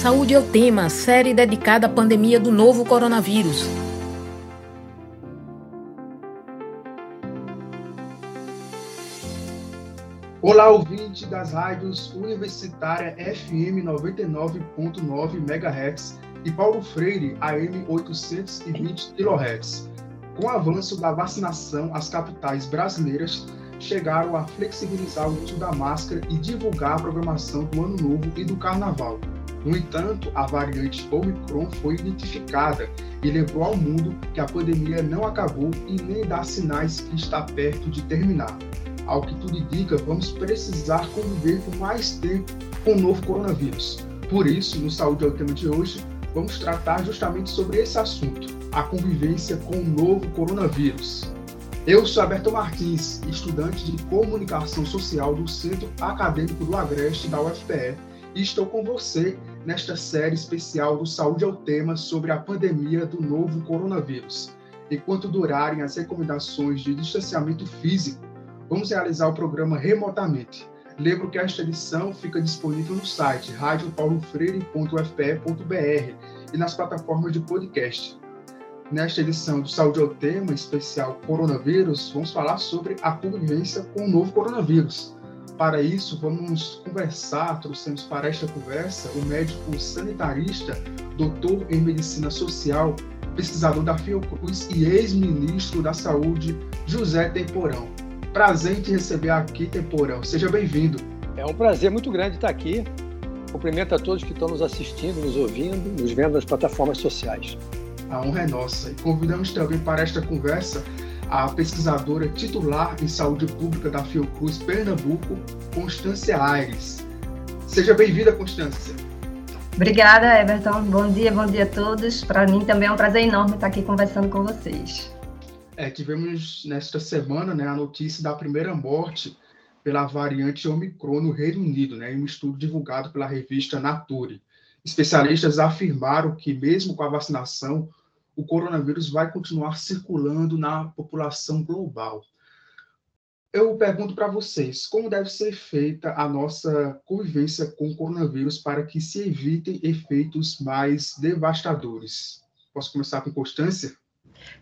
Saúde é o tema, série dedicada à pandemia do novo coronavírus. Olá, ouvinte das rádios Universitária FM 99.9 MHz e Paulo Freire AM 820 kHz. Com o avanço da vacinação, as capitais brasileiras chegaram a flexibilizar o uso da máscara e divulgar a programação do Ano Novo e do Carnaval. No entanto, a variante Omicron foi identificada e lembrou ao mundo que a pandemia não acabou e nem dá sinais que está perto de terminar. Ao que tudo indica, vamos precisar conviver por mais tempo com o novo coronavírus. Por isso, no Saúde é o tema de hoje, vamos tratar justamente sobre esse assunto, a convivência com o novo coronavírus. Eu sou Alberto Martins, estudante de Comunicação Social do Centro Acadêmico do Agreste da UFPE, e estou com você nesta série especial do Saúde ao Tema sobre a pandemia do novo coronavírus. Enquanto durarem as recomendações de distanciamento físico, vamos realizar o programa remotamente. Lembro que esta edição fica disponível no site radiopaulofreire.fpe.br e nas plataformas de podcast. Nesta edição do Saúde ao Tema especial Coronavírus, vamos falar sobre a convivência com o novo coronavírus. Para isso, vamos conversar, trouxemos para esta conversa o médico sanitarista, doutor em medicina social, pesquisador da Fiocruz e ex-ministro da Saúde, José Temporão. Prazer em te receber aqui, Temporão. Seja bem-vindo. É um prazer muito grande estar aqui. Cumprimento a todos que estão nos assistindo, nos ouvindo, nos vendo nas plataformas sociais. A honra é nossa. E convidamos também para esta conversa a pesquisadora titular em saúde pública da Fiocruz Pernambuco, Constância Aires. Seja bem-vinda, Constância. Obrigada, Everton. Bom dia, bom dia a todos. Para mim também é um prazer enorme estar aqui conversando com vocês. É, tivemos nesta semana né, a notícia da primeira morte pela variante Omicron no Reino Unido, né, em um estudo divulgado pela revista Nature. Especialistas afirmaram que, mesmo com a vacinação, o coronavírus vai continuar circulando na população global. Eu pergunto para vocês, como deve ser feita a nossa convivência com o coronavírus para que se evitem efeitos mais devastadores? Posso começar com Constância?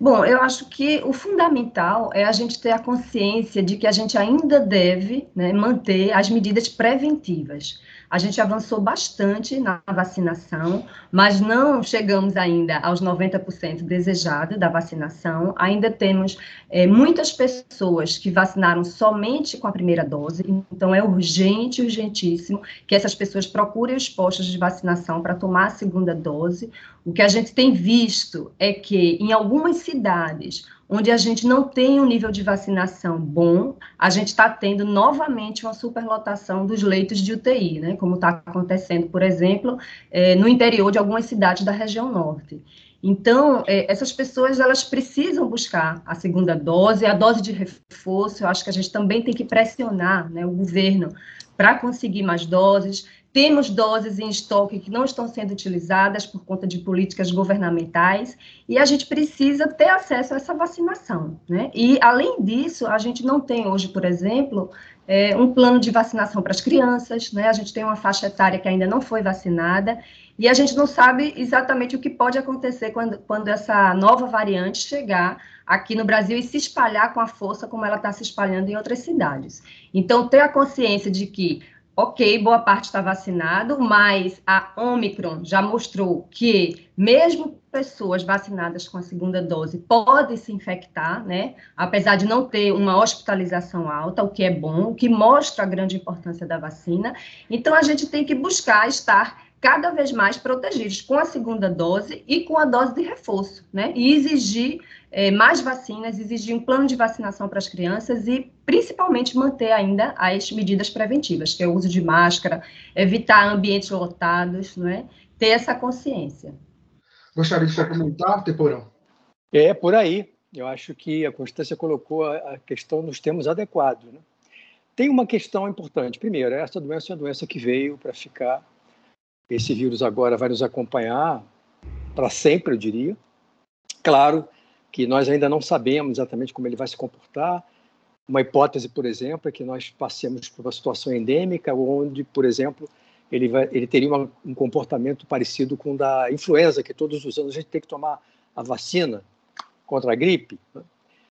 Bom, eu acho que o fundamental é a gente ter a consciência de que a gente ainda deve né, manter as medidas preventivas. A gente avançou bastante na vacinação, mas não chegamos ainda aos 90% desejado da vacinação. Ainda temos é, muitas pessoas que vacinaram somente com a primeira dose, então é urgente, urgentíssimo que essas pessoas procurem os postos de vacinação para tomar a segunda dose. O que a gente tem visto é que em algumas cidades onde a gente não tem um nível de vacinação bom, a gente está tendo novamente uma superlotação dos leitos de UTI, né? Como está acontecendo, por exemplo, é, no interior de algumas cidades da região norte. Então, é, essas pessoas elas precisam buscar a segunda dose, a dose de reforço. Eu acho que a gente também tem que pressionar né, o governo para conseguir mais doses. Temos doses em estoque que não estão sendo utilizadas por conta de políticas governamentais e a gente precisa ter acesso a essa vacinação. Né? E, além disso, a gente não tem hoje, por exemplo, é, um plano de vacinação para as crianças, né? a gente tem uma faixa etária que ainda não foi vacinada e a gente não sabe exatamente o que pode acontecer quando, quando essa nova variante chegar aqui no Brasil e se espalhar com a força como ela está se espalhando em outras cidades. Então, ter a consciência de que ok, boa parte está vacinado, mas a Omicron já mostrou que mesmo pessoas vacinadas com a segunda dose podem se infectar, né? Apesar de não ter uma hospitalização alta, o que é bom, o que mostra a grande importância da vacina. Então a gente tem que buscar estar cada vez mais protegidos com a segunda dose e com a dose de reforço, né? E exigir é, mais vacinas, exigir um plano de vacinação para as crianças e, principalmente, manter ainda as medidas preventivas, que é o uso de máscara, evitar ambientes lotados, não é? Ter essa consciência. Gostaria de comentar, Temporão? É, por aí. Eu acho que a Constância colocou a questão nos termos adequados. Né? Tem uma questão importante. Primeiro, essa doença é uma doença que veio para ficar. Esse vírus agora vai nos acompanhar para sempre, eu diria. Claro que nós ainda não sabemos exatamente como ele vai se comportar. Uma hipótese, por exemplo, é que nós passemos por uma situação endêmica, onde, por exemplo, ele, vai, ele teria uma, um comportamento parecido com o da influenza, que todos os anos a gente tem que tomar a vacina contra a gripe. Né?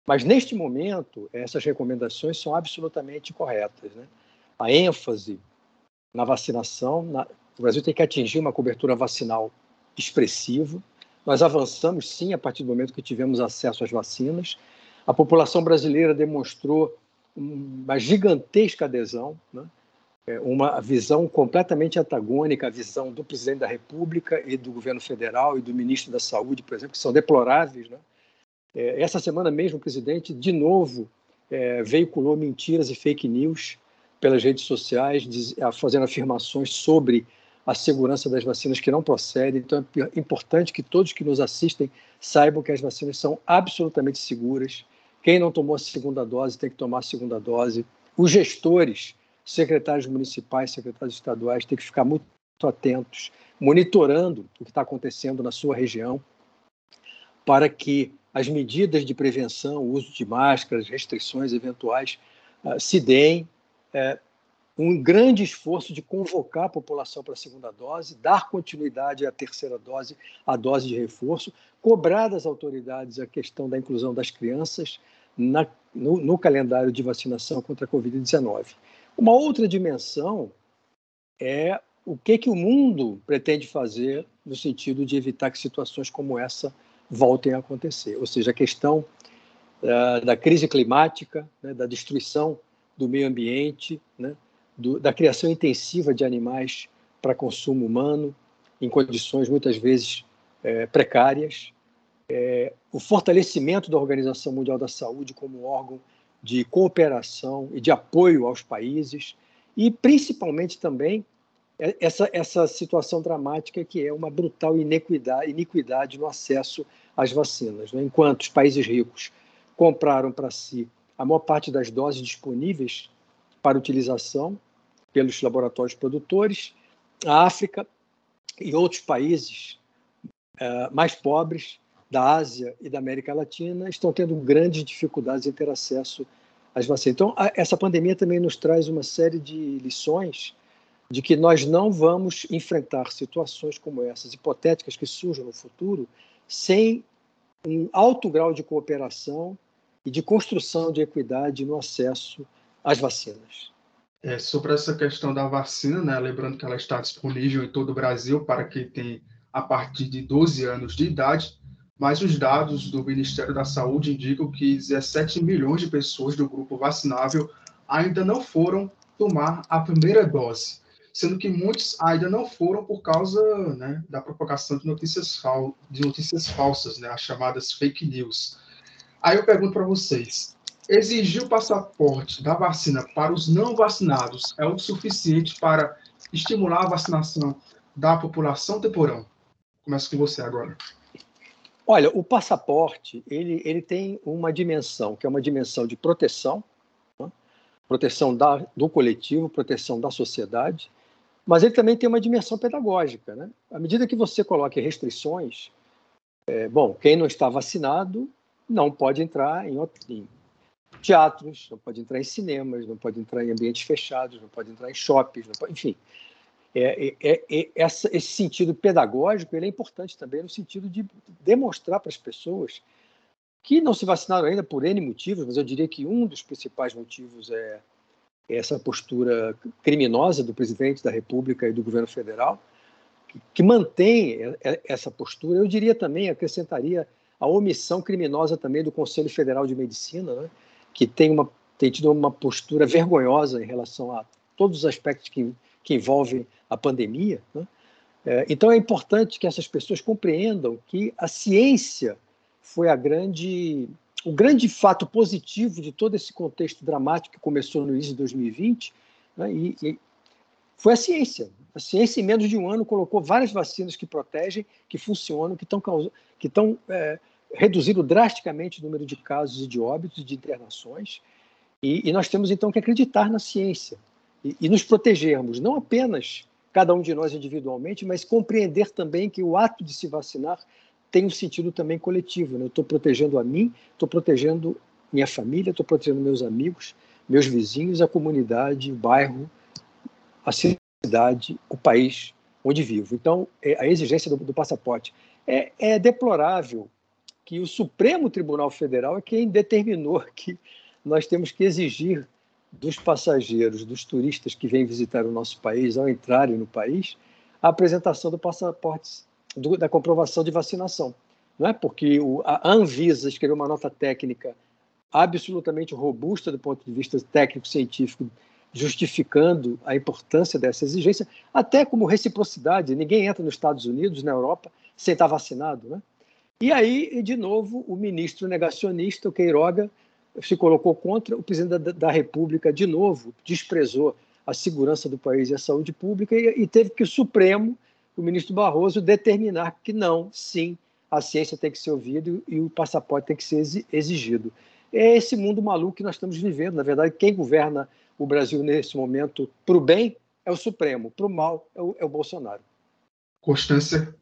Mas, neste momento, essas recomendações são absolutamente corretas. Né? A ênfase na vacinação, na, o Brasil tem que atingir uma cobertura vacinal expressiva. Nós avançamos, sim, a partir do momento que tivemos acesso às vacinas. A população brasileira demonstrou uma gigantesca adesão, né? É, uma visão completamente antagônica à visão do presidente da República e do governo federal e do ministro da Saúde, por exemplo, que são deploráveis. Né? É, essa semana mesmo, o presidente, de novo, é, veiculou mentiras e fake news pelas redes sociais, diz, fazendo afirmações sobre a segurança das vacinas que não procedem. Então, é importante que todos que nos assistem saibam que as vacinas são absolutamente seguras. Quem não tomou a segunda dose tem que tomar a segunda dose. Os gestores secretários municipais, secretários estaduais têm que ficar muito atentos, monitorando o que está acontecendo na sua região, para que as medidas de prevenção, o uso de máscaras, restrições eventuais, uh, se deem. Um grande esforço de convocar a população para a segunda dose, dar continuidade à terceira dose, à dose de reforço, cobrar das autoridades a questão da inclusão das crianças na, no, no calendário de vacinação contra a Covid-19. Uma outra dimensão é o que, que o mundo pretende fazer no sentido de evitar que situações como essa voltem a acontecer. Ou seja, a questão uh, da crise climática, né, da destruição do meio ambiente, né, do, da criação intensiva de animais para consumo humano, em condições muitas vezes é, precárias, é, o fortalecimento da Organização Mundial da Saúde como órgão de cooperação e de apoio aos países, e principalmente também essa, essa situação dramática que é uma brutal iniquidade, iniquidade no acesso às vacinas. Né? Enquanto os países ricos compraram para si a maior parte das doses disponíveis para utilização pelos laboratórios produtores, a África e outros países uh, mais pobres da Ásia e da América Latina estão tendo grandes dificuldades em ter acesso às vacinas. Então, essa pandemia também nos traz uma série de lições de que nós não vamos enfrentar situações como essas, hipotéticas que surjam no futuro, sem um alto grau de cooperação e de construção de equidade no acesso às vacinas. É, sobre essa questão da vacina, né, lembrando que ela está disponível em todo o Brasil para quem tem a partir de 12 anos de idade, mas os dados do Ministério da Saúde indicam que 17 milhões de pessoas do grupo vacinável ainda não foram tomar a primeira dose, sendo que muitos ainda não foram por causa né, da propagação de notícias, fal de notícias falsas, né, as chamadas fake news. Aí eu pergunto para vocês, exigir o passaporte da vacina para os não vacinados é o suficiente para estimular a vacinação da população temporão? Começo com você agora. Olha, o passaporte ele, ele tem uma dimensão, que é uma dimensão de proteção, né? proteção da, do coletivo, proteção da sociedade, mas ele também tem uma dimensão pedagógica. Né? À medida que você coloca restrições, é, bom, quem não está vacinado não pode entrar em, em teatros, não pode entrar em cinemas, não pode entrar em ambientes fechados, não pode entrar em shoppings, pode, enfim. É, é, é, é, essa, esse sentido pedagógico ele é importante também no sentido de demonstrar para as pessoas que não se vacinaram ainda por N motivos, mas eu diria que um dos principais motivos é essa postura criminosa do presidente da República e do governo federal, que, que mantém essa postura. Eu diria também, acrescentaria a omissão criminosa também do Conselho Federal de Medicina, né, que tem, uma, tem tido uma postura vergonhosa em relação a todos os aspectos que que envolvem a pandemia. Né? É, então é importante que essas pessoas compreendam que a ciência foi a grande, o grande fato positivo de todo esse contexto dramático que começou no início de 2020, né? e, e foi a ciência. A ciência, em menos de um ano, colocou várias vacinas que protegem, que funcionam, que estão que estão é, reduzindo drasticamente o número de casos e de óbitos e de internações. E, e nós temos então que acreditar na ciência e, e nos protegermos, não apenas cada um de nós individualmente, mas compreender também que o ato de se vacinar tem um sentido também coletivo. Né? Eu estou protegendo a mim, estou protegendo minha família, estou protegendo meus amigos, meus vizinhos, a comunidade, o bairro, a cidade, o país onde vivo. Então, é, a exigência do, do passaporte. É, é, deplorável que o Supremo Tribunal Federal é quem determinou que nós temos que exigir dos passageiros, dos turistas que vêm visitar o nosso país, ao entrarem no país, a apresentação do passaporte, do, da comprovação de vacinação. Não é porque o, a Anvisa escreveu uma nota técnica absolutamente robusta do ponto de vista técnico-científico, justificando a importância dessa exigência, até como reciprocidade. Ninguém entra nos Estados Unidos, na Europa, sem estar vacinado. Né? E aí, de novo, o ministro negacionista, o Queiroga, se colocou contra, o presidente da, da República, de novo, desprezou a segurança do país e a saúde pública e, e teve que o Supremo, o ministro Barroso, determinar que não, sim, a ciência tem que ser ouvida e, e o passaporte tem que ser exigido. É esse mundo maluco que nós estamos vivendo. Na verdade, quem governa o Brasil nesse momento para o bem é o Supremo, para o mal é o, é o Bolsonaro. Constância.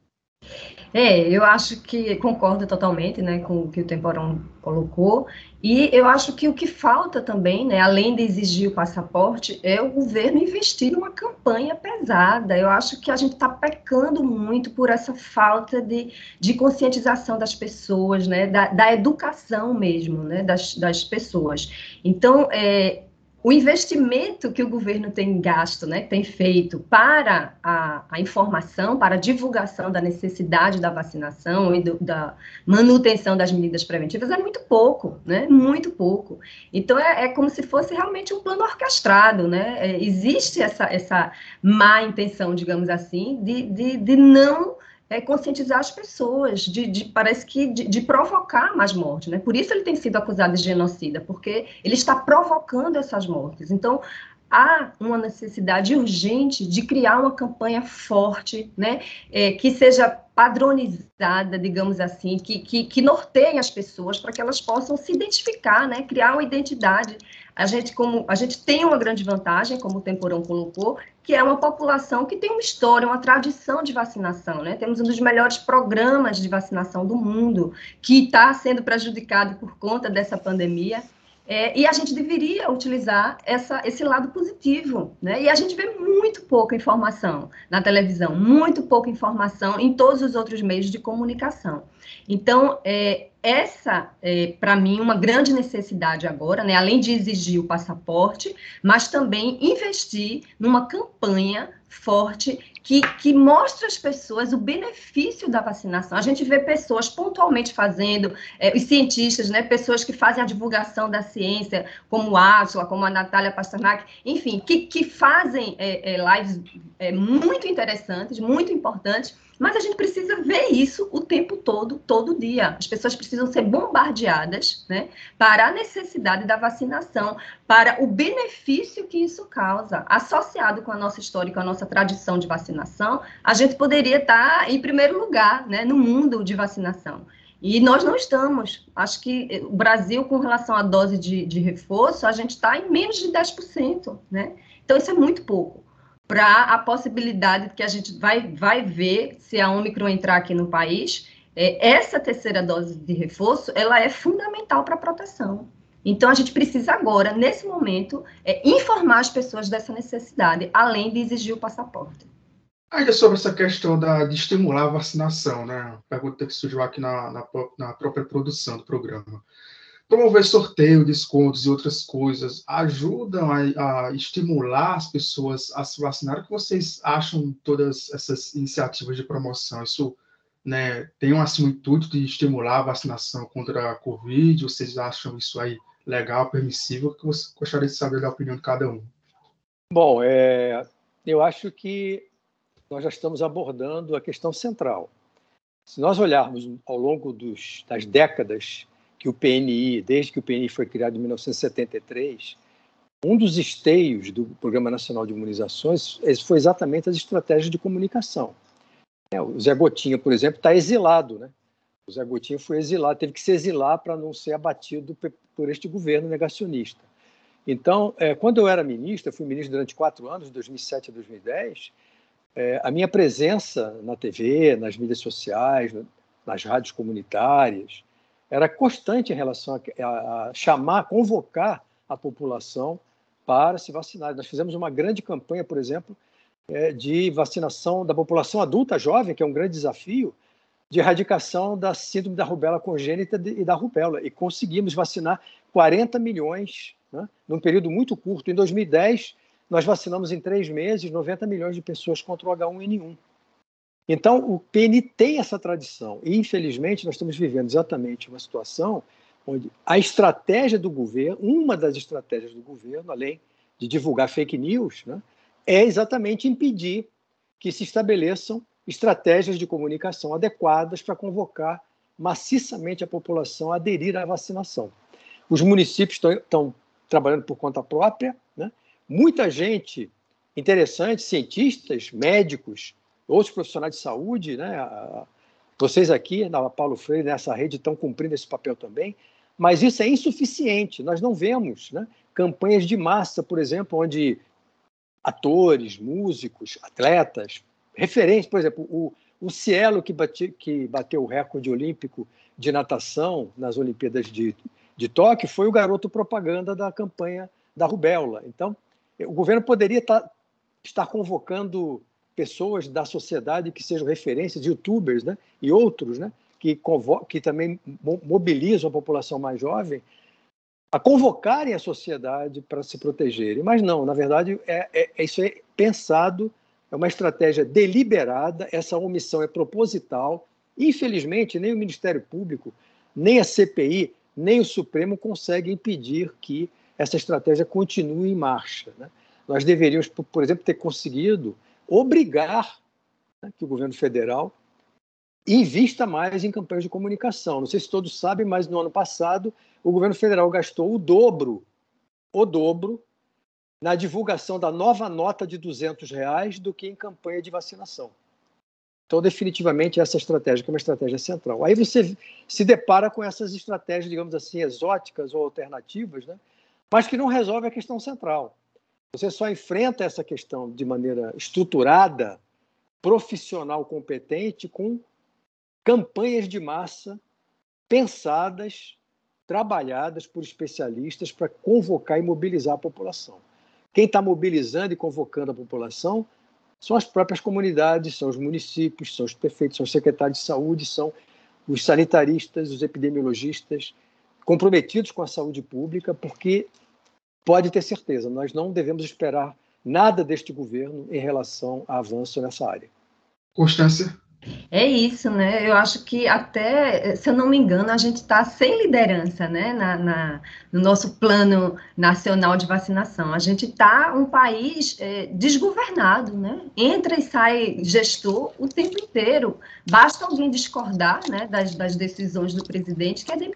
É, eu acho que concordo totalmente, né, com o que o Temporão colocou, e eu acho que o que falta também, né, além de exigir o passaporte, é o governo investir numa campanha pesada. Eu acho que a gente está pecando muito por essa falta de, de conscientização das pessoas, né, da, da educação mesmo, né, das, das pessoas. Então, é, o investimento que o governo tem gasto, né, tem feito para a, a, informação, para a divulgação da necessidade da vacinação e do, da manutenção das medidas preventivas é muito pouco, né, muito pouco. Então é, é como se fosse realmente um plano orquestrado, né. É, existe essa, essa má intenção, digamos assim, de, de, de não é, conscientizar as pessoas, de, de parece que de, de, provocar mais mortes, né? Por isso ele tem sido acusado de genocida, porque ele está provocando essas mortes. Então, há uma necessidade urgente de criar uma campanha forte, né, é, que seja padronizada, digamos assim, que, que, que norteie as pessoas para que elas possam se identificar, né, criar uma identidade a gente, como, a gente tem uma grande vantagem, como o Temporão colocou, que é uma população que tem uma história, uma tradição de vacinação, né? Temos um dos melhores programas de vacinação do mundo, que está sendo prejudicado por conta dessa pandemia. É, e a gente deveria utilizar essa, esse lado positivo, né? E a gente vê muito pouca informação na televisão, muito pouca informação em todos os outros meios de comunicação. Então, é, essa, é, para mim, uma grande necessidade agora, né? Além de exigir o passaporte, mas também investir numa campanha forte que, que mostra às pessoas o benefício da vacinação. A gente vê pessoas pontualmente fazendo, é, os cientistas, né, pessoas que fazem a divulgação da ciência, como a Átila, como a Natália Pasternak, enfim, que, que fazem é, é, lives é, muito interessantes, muito importantes, mas a gente precisa ver isso o tempo todo, todo dia. As pessoas precisam ser bombardeadas né, para a necessidade da vacinação, para o benefício que isso causa. Associado com a nossa história, com a nossa tradição de vacinação, a gente poderia estar em primeiro lugar né, no mundo de vacinação. E nós não estamos. Acho que o Brasil, com relação à dose de, de reforço, a gente está em menos de 10%. Né? Então, isso é muito pouco para a possibilidade que a gente vai, vai ver se a Omicron entrar aqui no país, é, essa terceira dose de reforço, ela é fundamental para a proteção. Então, a gente precisa agora, nesse momento, é, informar as pessoas dessa necessidade, além de exigir o passaporte. Ainda sobre essa questão da, de estimular a vacinação, né? Pergunta que surgiu aqui na, na, na própria produção do programa promover sorteio, descontos e outras coisas ajudam a, a, estimular as pessoas a se vacinar? O que vocês acham todas essas iniciativas de promoção? Isso né, tem assim, um intuito de estimular a vacinação contra a Covid? Vocês acham isso aí legal, permissível? Que você gostaria de saber da opinião de cada um. Bom, é, eu acho que nós já estamos abordando a questão central. Se nós olharmos ao longo dos, das décadas que o PNI, desde que o PNI foi criado em 1973, um dos esteios do Programa Nacional de Imunizações foi exatamente as estratégias de comunicação. É, o Zé Gotinha, por exemplo, está exilado, né? O Zé Gotinha foi exilado, teve que se exilar para não ser abatido por este governo negacionista. Então, é, quando eu era ministro, eu fui ministro durante quatro anos, de 2007 a 2010, é, a minha presença na TV, nas mídias sociais, nas rádios comunitárias, era constante em relação a, a, a chamar, convocar a população para se vacinar. Nós fizemos uma grande campanha, por exemplo, é, de vacinação da população adulta jovem, que é um grande desafio, de erradicação da síndrome da rubéola congênita e da rubéola. E conseguimos vacinar 40 milhões né, num período muito curto. Em 2010, nós vacinamos em três meses 90 milhões de pessoas contra o H1N1. Então, o PN tem essa tradição. E, infelizmente, nós estamos vivendo exatamente uma situação onde a estratégia do governo, uma das estratégias do governo, além de divulgar fake news, né, é exatamente impedir que se estabeleçam estratégias de comunicação adequadas para convocar maciçamente a população a aderir à vacinação. Os municípios estão trabalhando por conta própria, né? muita gente interessante, cientistas, médicos, outros profissionais de saúde, né? vocês aqui na Paulo Freire, nessa rede, estão cumprindo esse papel também, mas isso é insuficiente. Nós não vemos né? campanhas de massa, por exemplo, onde atores, músicos, atletas, referências, por exemplo, o, o Cielo, que, bate, que bateu o recorde olímpico de natação nas Olimpíadas de, de Tóquio, foi o garoto propaganda da campanha da rubéola. Então, o governo poderia estar, tá, estar convocando pessoas da sociedade que sejam referências, youtubers né, e outros, né, que, que também mobilizam a população mais jovem, a convocarem a sociedade para se protegerem. Mas não, na verdade, é, é, é isso é pensado é uma estratégia deliberada, essa omissão é proposital. Infelizmente, nem o Ministério Público, nem a CPI, nem o Supremo conseguem impedir que essa estratégia continue em marcha. Né? Nós deveríamos, por exemplo, ter conseguido obrigar né, que o governo federal invista mais em campanhas de comunicação. Não sei se todos sabem, mas no ano passado o governo federal gastou o dobro, o dobro na divulgação da nova nota de 200 reais do que em campanha de vacinação. Então, definitivamente, essa estratégia é uma estratégia central. Aí você se depara com essas estratégias, digamos assim, exóticas ou alternativas, né? mas que não resolve a questão central. Você só enfrenta essa questão de maneira estruturada, profissional, competente, com campanhas de massa pensadas, trabalhadas por especialistas para convocar e mobilizar a população. Quem está mobilizando e convocando a população são as próprias comunidades, são os municípios, são os prefeitos, são os secretários de saúde, são os sanitaristas, os epidemiologistas, comprometidos com a saúde pública, porque pode ter certeza, nós não devemos esperar nada deste governo em relação a avanço nessa área. Constância. É isso, né? Eu acho que até, se eu não me engano, a gente está sem liderança, né? Na, na, no nosso plano nacional de vacinação. A gente está um país é, desgovernado, né? Entra e sai gestor o tempo inteiro. Basta alguém discordar, né? Das, das decisões do presidente que é demitido,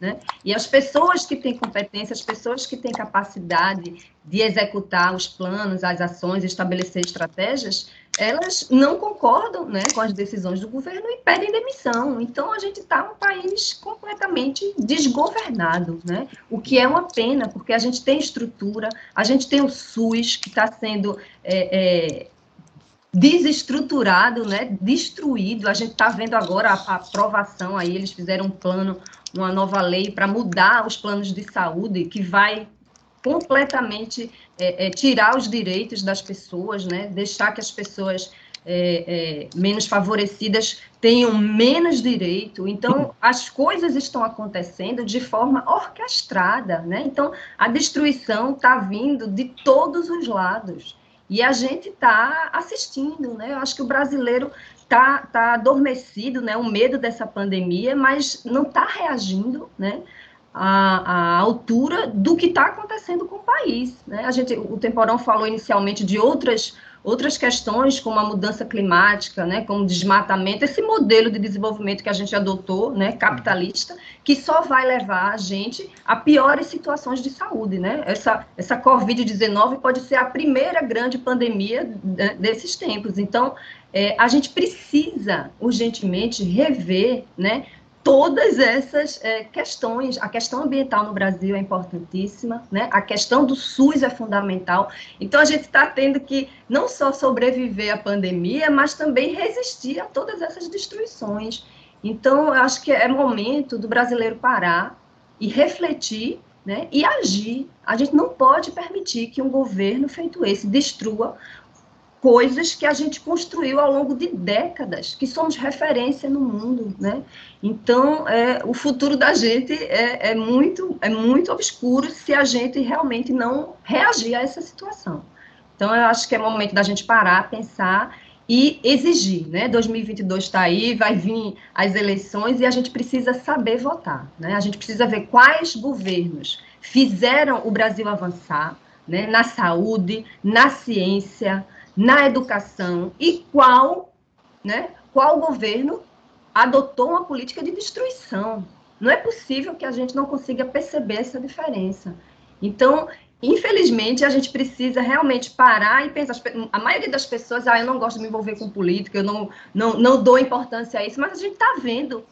né? E as pessoas que têm competência, as pessoas que têm capacidade de executar os planos, as ações, estabelecer estratégias, elas não concordam né, com as decisões do governo e pedem demissão. Então, a gente está um país completamente desgovernado, né? o que é uma pena, porque a gente tem estrutura, a gente tem o SUS, que está sendo é, é, desestruturado, né, destruído. A gente está vendo agora a, a aprovação aí, eles fizeram um plano, uma nova lei para mudar os planos de saúde, que vai completamente é, é, tirar os direitos das pessoas, né? deixar que as pessoas é, é, menos favorecidas tenham menos direito. Então, as coisas estão acontecendo de forma orquestrada. Né? Então, a destruição está vindo de todos os lados. E a gente está assistindo, né? Eu acho que o brasileiro está tá adormecido, né? O medo dessa pandemia, mas não está reagindo, né? a, a altura do que está acontecendo com o país. Né? A gente, o Temporão falou inicialmente de outras, outras questões, como a mudança climática, né, como desmatamento, esse modelo de desenvolvimento que a gente adotou, né, capitalista, que só vai levar a gente a piores situações de saúde. Né? Essa, essa Covid-19 pode ser a primeira grande pandemia desses tempos. Então, é, a gente precisa urgentemente rever né, todas essas é, questões. A questão ambiental no Brasil é importantíssima, né? A questão do SUS é fundamental. Então a gente está tendo que não só sobreviver à pandemia, mas também resistir a todas essas destruições. Então eu acho que é momento do brasileiro parar e refletir, né? E agir. A gente não pode permitir que um governo feito esse destrua coisas que a gente construiu ao longo de décadas, que somos referência no mundo, né? Então, é, o futuro da gente é, é, muito, é muito obscuro se a gente realmente não reagir a essa situação. Então, eu acho que é momento da gente parar, pensar e exigir, né? 2022 está aí, vai vir as eleições e a gente precisa saber votar, né? A gente precisa ver quais governos fizeram o Brasil avançar, né? Na saúde, na ciência, na educação e qual, né? Qual governo adotou uma política de destruição? Não é possível que a gente não consiga perceber essa diferença. Então, infelizmente, a gente precisa realmente parar e pensar. A maioria das pessoas, ah, eu não gosto de me envolver com política, eu não, não, não dou importância a isso, mas a gente está vendo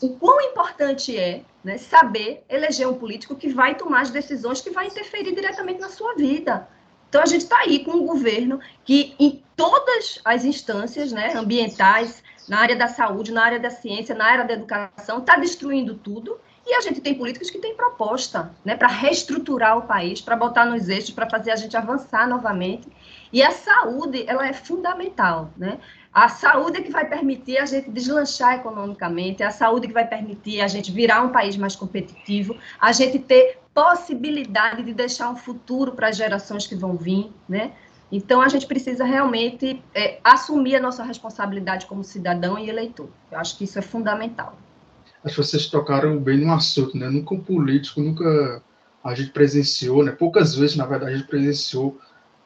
o quão importante é né, saber eleger um político que vai tomar as decisões que vai interferir diretamente na sua vida. Então, a gente está aí com um governo que, em todas as instâncias né, ambientais, na área da saúde, na área da ciência, na área da educação, está destruindo tudo e a gente tem políticos que têm proposta né, para reestruturar o país, para botar nos eixos, para fazer a gente avançar novamente. E a saúde, ela é fundamental. Né? A saúde é que vai permitir a gente deslanchar economicamente, é a saúde que vai permitir a gente virar um país mais competitivo, a gente ter possibilidade de deixar um futuro para as gerações que vão vir, né? Então, a gente precisa realmente é, assumir a nossa responsabilidade como cidadão e eleitor. Eu acho que isso é fundamental acho que vocês tocaram bem no assunto, né? Nunca um político, nunca a gente presenciou, né? Poucas vezes, na verdade, a gente presenciou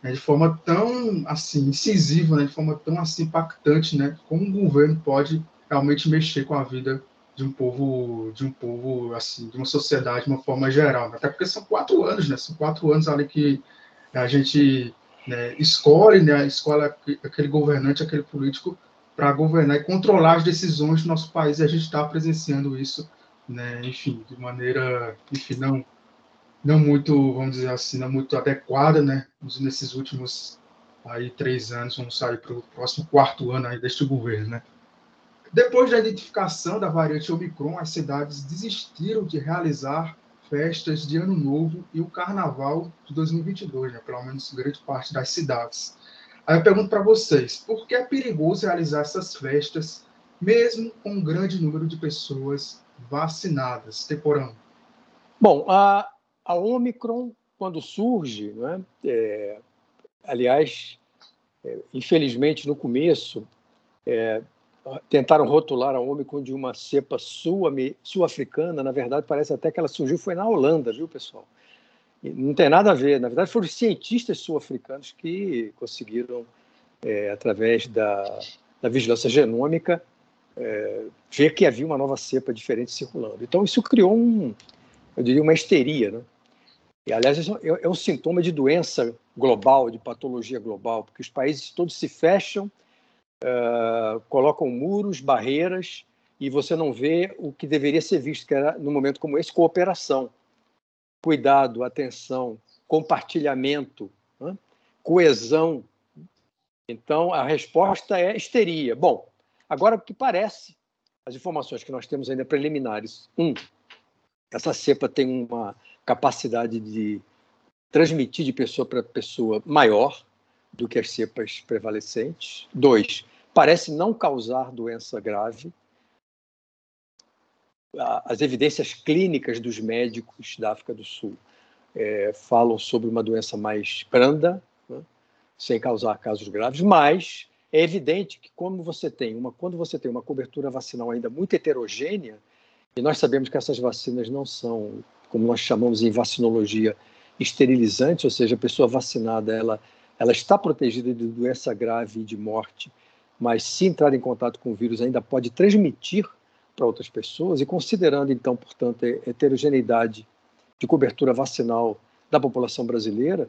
né, de forma tão assim incisiva, né? De forma tão assim impactante, né? Como um governo pode realmente mexer com a vida de um povo, de um povo assim, de uma sociedade de uma forma geral. Né? Até porque são quatro anos, né? São quatro anos ali que a gente né, escolhe, né? Escolhe aquele governante, aquele político para governar e controlar as decisões do nosso país. E a gente está presenciando isso, né, enfim, de maneira, enfim, não, não muito, vamos dizer assim, não muito adequada, né, nesses últimos aí três anos, vamos sair para o próximo quarto ano aí deste governo, né. Depois da identificação da variante Omicron, as cidades desistiram de realizar festas de Ano Novo e o Carnaval de 2022, né? pelo menos grande parte das cidades. Aí eu pergunto para vocês, por que é perigoso realizar essas festas, mesmo com um grande número de pessoas vacinadas? Temporão. Bom, a, a Omicron, quando surge, né, é, aliás, é, infelizmente no começo, é, tentaram rotular a Omicron de uma cepa sul-africana, na verdade parece até que ela surgiu foi na Holanda, viu, pessoal? Não tem nada a ver. Na verdade, foram cientistas sul-africanos que conseguiram, é, através da, da, vigilância genômica, é, ver que havia uma nova cepa diferente circulando. Então, isso criou um, eu diria, uma histeria. Né? E, aliás, é, é um sintoma de doença global, de patologia global, porque os países todos se fecham, uh, colocam muros, barreiras, e você não vê o que deveria ser visto, que era, num momento como esse, cooperação cuidado, atenção, compartilhamento, né? coesão. Então, a resposta é histeria. Bom, agora o que parece, as informações que nós temos ainda preliminares. Um, essa cepa tem uma capacidade de transmitir de pessoa para pessoa maior do que as cepas prevalecentes. Dois, parece não causar doença grave. As evidências clínicas dos médicos da África do Sul é, falam sobre uma doença mais branda, né, sem causar casos graves, mas é evidente que como você tem uma, quando você tem uma cobertura vacinal ainda muito heterogênea, e nós sabemos que essas vacinas não são, como nós chamamos em vacinologia, esterilizantes, ou seja, a pessoa vacinada ela, ela está protegida de doença grave e de morte, mas se entrar em contato com o vírus ainda pode transmitir para outras pessoas, e considerando, então, portanto, a heterogeneidade de cobertura vacinal da população brasileira,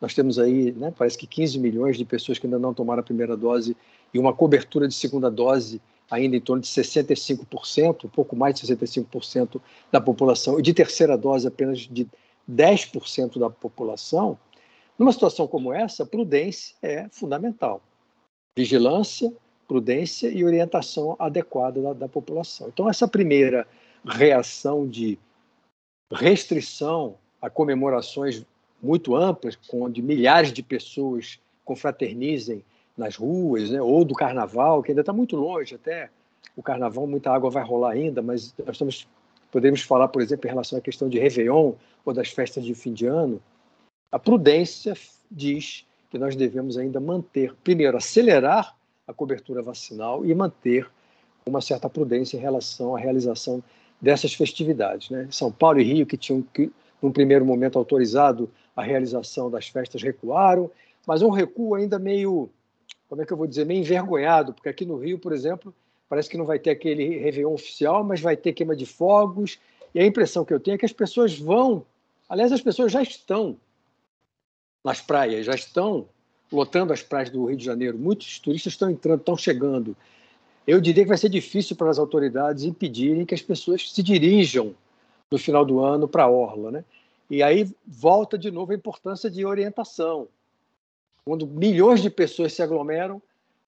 nós temos aí, né, parece que 15 milhões de pessoas que ainda não tomaram a primeira dose e uma cobertura de segunda dose ainda em torno de 65%, um pouco mais de 65% da população, e de terceira dose apenas de 10% da população, numa situação como essa, prudência é fundamental. Vigilância, prudência e orientação adequada da, da população. Então, essa primeira reação de restrição a comemorações muito amplas, onde milhares de pessoas confraternizem nas ruas, né? ou do carnaval, que ainda está muito longe até. O carnaval, muita água vai rolar ainda, mas nós estamos, podemos falar, por exemplo, em relação à questão de Réveillon ou das festas de fim de ano. A prudência diz que nós devemos ainda manter, primeiro, acelerar a cobertura vacinal e manter uma certa prudência em relação à realização dessas festividades. Né? São Paulo e Rio, que tinham, que, num primeiro momento, autorizado a realização das festas, recuaram, mas um recuo ainda meio, como é que eu vou dizer, meio envergonhado, porque aqui no Rio, por exemplo, parece que não vai ter aquele Réveillon oficial, mas vai ter queima de fogos, e a impressão que eu tenho é que as pessoas vão, aliás, as pessoas já estão nas praias, já estão lotando as praias do Rio de Janeiro. Muitos turistas estão entrando, estão chegando. Eu diria que vai ser difícil para as autoridades impedirem que as pessoas se dirijam no final do ano para a orla, né? E aí volta de novo a importância de orientação. Quando milhões de pessoas se aglomeram,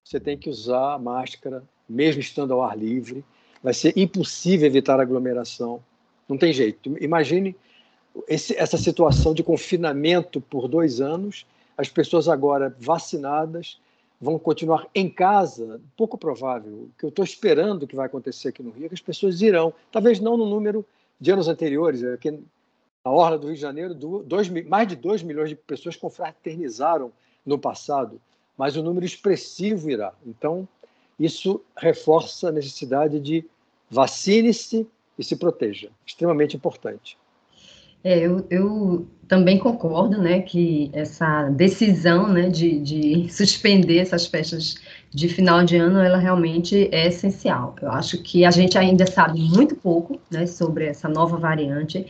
você tem que usar máscara, mesmo estando ao ar livre. Vai ser impossível evitar aglomeração. Não tem jeito. Imagine esse, essa situação de confinamento por dois anos, as pessoas agora vacinadas vão continuar em casa, pouco provável. O que eu estou esperando que vai acontecer aqui no Rio é que as pessoas irão, talvez não no número de anos anteriores, é que na Orla do Rio de Janeiro, dois, mais de 2 milhões de pessoas confraternizaram no passado, mas o número expressivo irá. Então, isso reforça a necessidade de vacine-se e se proteja. Extremamente importante. É, eu, eu, também concordo, né, que essa decisão, né, de, de, suspender essas festas de final de ano, ela realmente é essencial. Eu acho que a gente ainda sabe muito pouco, né, sobre essa nova variante.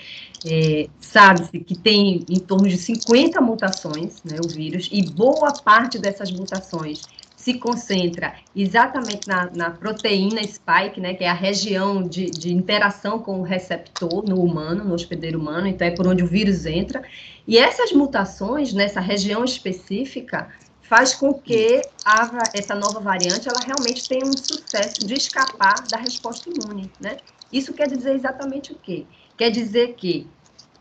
É, Sabe-se que tem em torno de 50 mutações, né, o vírus, e boa parte dessas mutações se concentra exatamente na, na, proteína spike, né, que é a região de, de, interação com o receptor no humano, no hospedeiro humano, então é por onde o vírus entra. E essas mutações nessa região específica faz com que a, essa nova variante ela realmente tenha um sucesso de escapar da resposta imune, né? Isso quer dizer exatamente o quê? Quer dizer que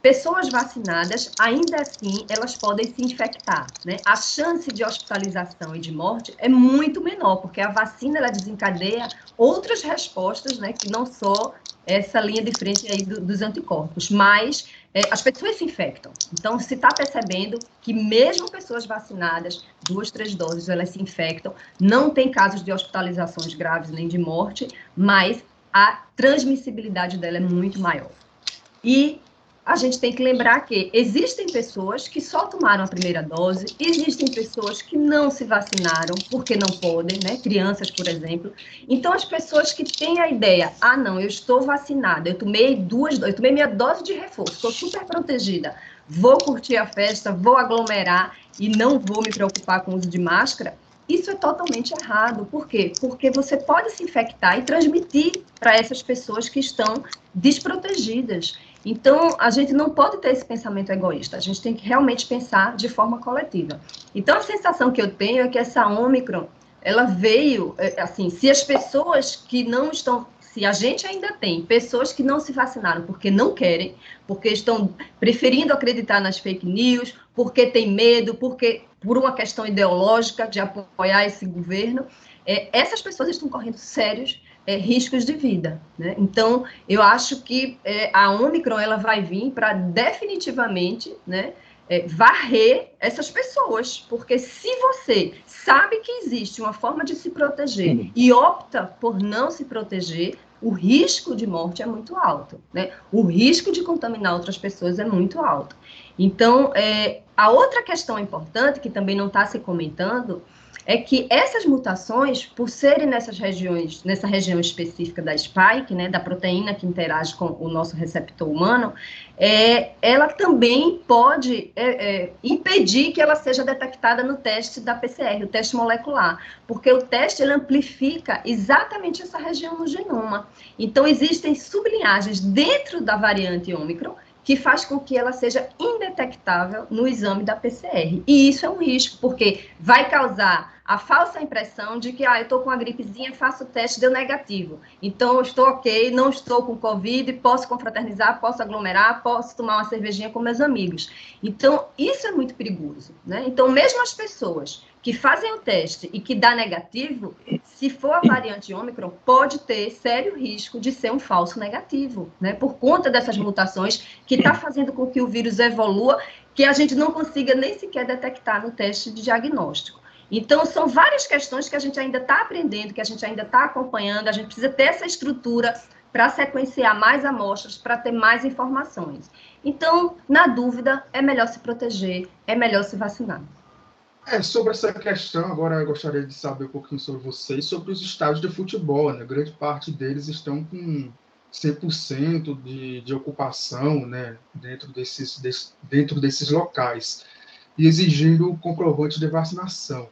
Pessoas vacinadas, ainda assim, elas podem se infectar, né? A chance de hospitalização e de morte é muito menor, porque a vacina ela desencadeia outras respostas, né? Que não só essa linha de frente aí do, dos anticorpos, mas é, as pessoas se infectam. Então, se está percebendo que mesmo pessoas vacinadas, duas, três doses, elas se infectam, não tem casos de hospitalizações graves nem de morte, mas a transmissibilidade dela é muito maior. E a gente tem que lembrar que existem pessoas que só tomaram a primeira dose, existem pessoas que não se vacinaram porque não podem, né? Crianças, por exemplo. Então, as pessoas que têm a ideia, ah, não, eu estou vacinada, eu tomei duas, eu tomei minha dose de reforço, estou super protegida, vou curtir a festa, vou aglomerar e não vou me preocupar com o uso de máscara. Isso é totalmente errado. Por quê? Porque você pode se infectar e transmitir para essas pessoas que estão desprotegidas. Então, a gente não pode ter esse pensamento egoísta, a gente tem que realmente pensar de forma coletiva. Então, a sensação que eu tenho é que essa Ômicron, ela veio, é, assim, se as pessoas que não estão, se a gente ainda tem pessoas que não se vacinaram porque não querem, porque estão preferindo acreditar nas fake news, porque tem medo, porque por uma questão ideológica de apoiar esse governo, é, essas pessoas estão correndo sérios é, riscos de vida. Né? Então, eu acho que é, a Omicron ela vai vir para definitivamente né, é, varrer essas pessoas, porque se você sabe que existe uma forma de se proteger Sim. e opta por não se proteger, o risco de morte é muito alto, né? O risco de contaminar outras pessoas é muito alto. Então, é, a outra questão importante que também não está se comentando é que essas mutações, por serem nessas regiões, nessa região específica da spike, né, da proteína que interage com o nosso receptor humano, é, ela também pode é, é, impedir que ela seja detectada no teste da PCR, o teste molecular, porque o teste ele amplifica exatamente essa região no genoma. Então, existem sublinhagens dentro da variante Ômicron que faz com que ela seja indetectável no exame da PCR. E isso é um risco, porque vai causar a falsa impressão de que, ah, eu estou com uma gripezinha, faço o teste, deu negativo. Então, estou ok, não estou com Covid, posso confraternizar, posso aglomerar, posso tomar uma cervejinha com meus amigos. Então, isso é muito perigoso, né? Então, mesmo as pessoas que fazem o teste e que dá negativo, se for a variante Ômicron, pode ter sério risco de ser um falso negativo, né? Por conta dessas mutações que está fazendo com que o vírus evolua, que a gente não consiga nem sequer detectar no teste de diagnóstico. Então, são várias questões que a gente ainda está aprendendo, que a gente ainda está acompanhando, a gente precisa ter essa estrutura para sequenciar mais amostras, para ter mais informações. Então, na dúvida, é melhor se proteger, é melhor se vacinar. É, sobre essa questão, agora eu gostaria de saber um pouquinho sobre vocês, sobre os estádios de futebol, né? Grande parte deles estão com 100% de, de ocupação, né? Dentro desses, desse, dentro desses locais, e exigindo o comprovante de vacinação.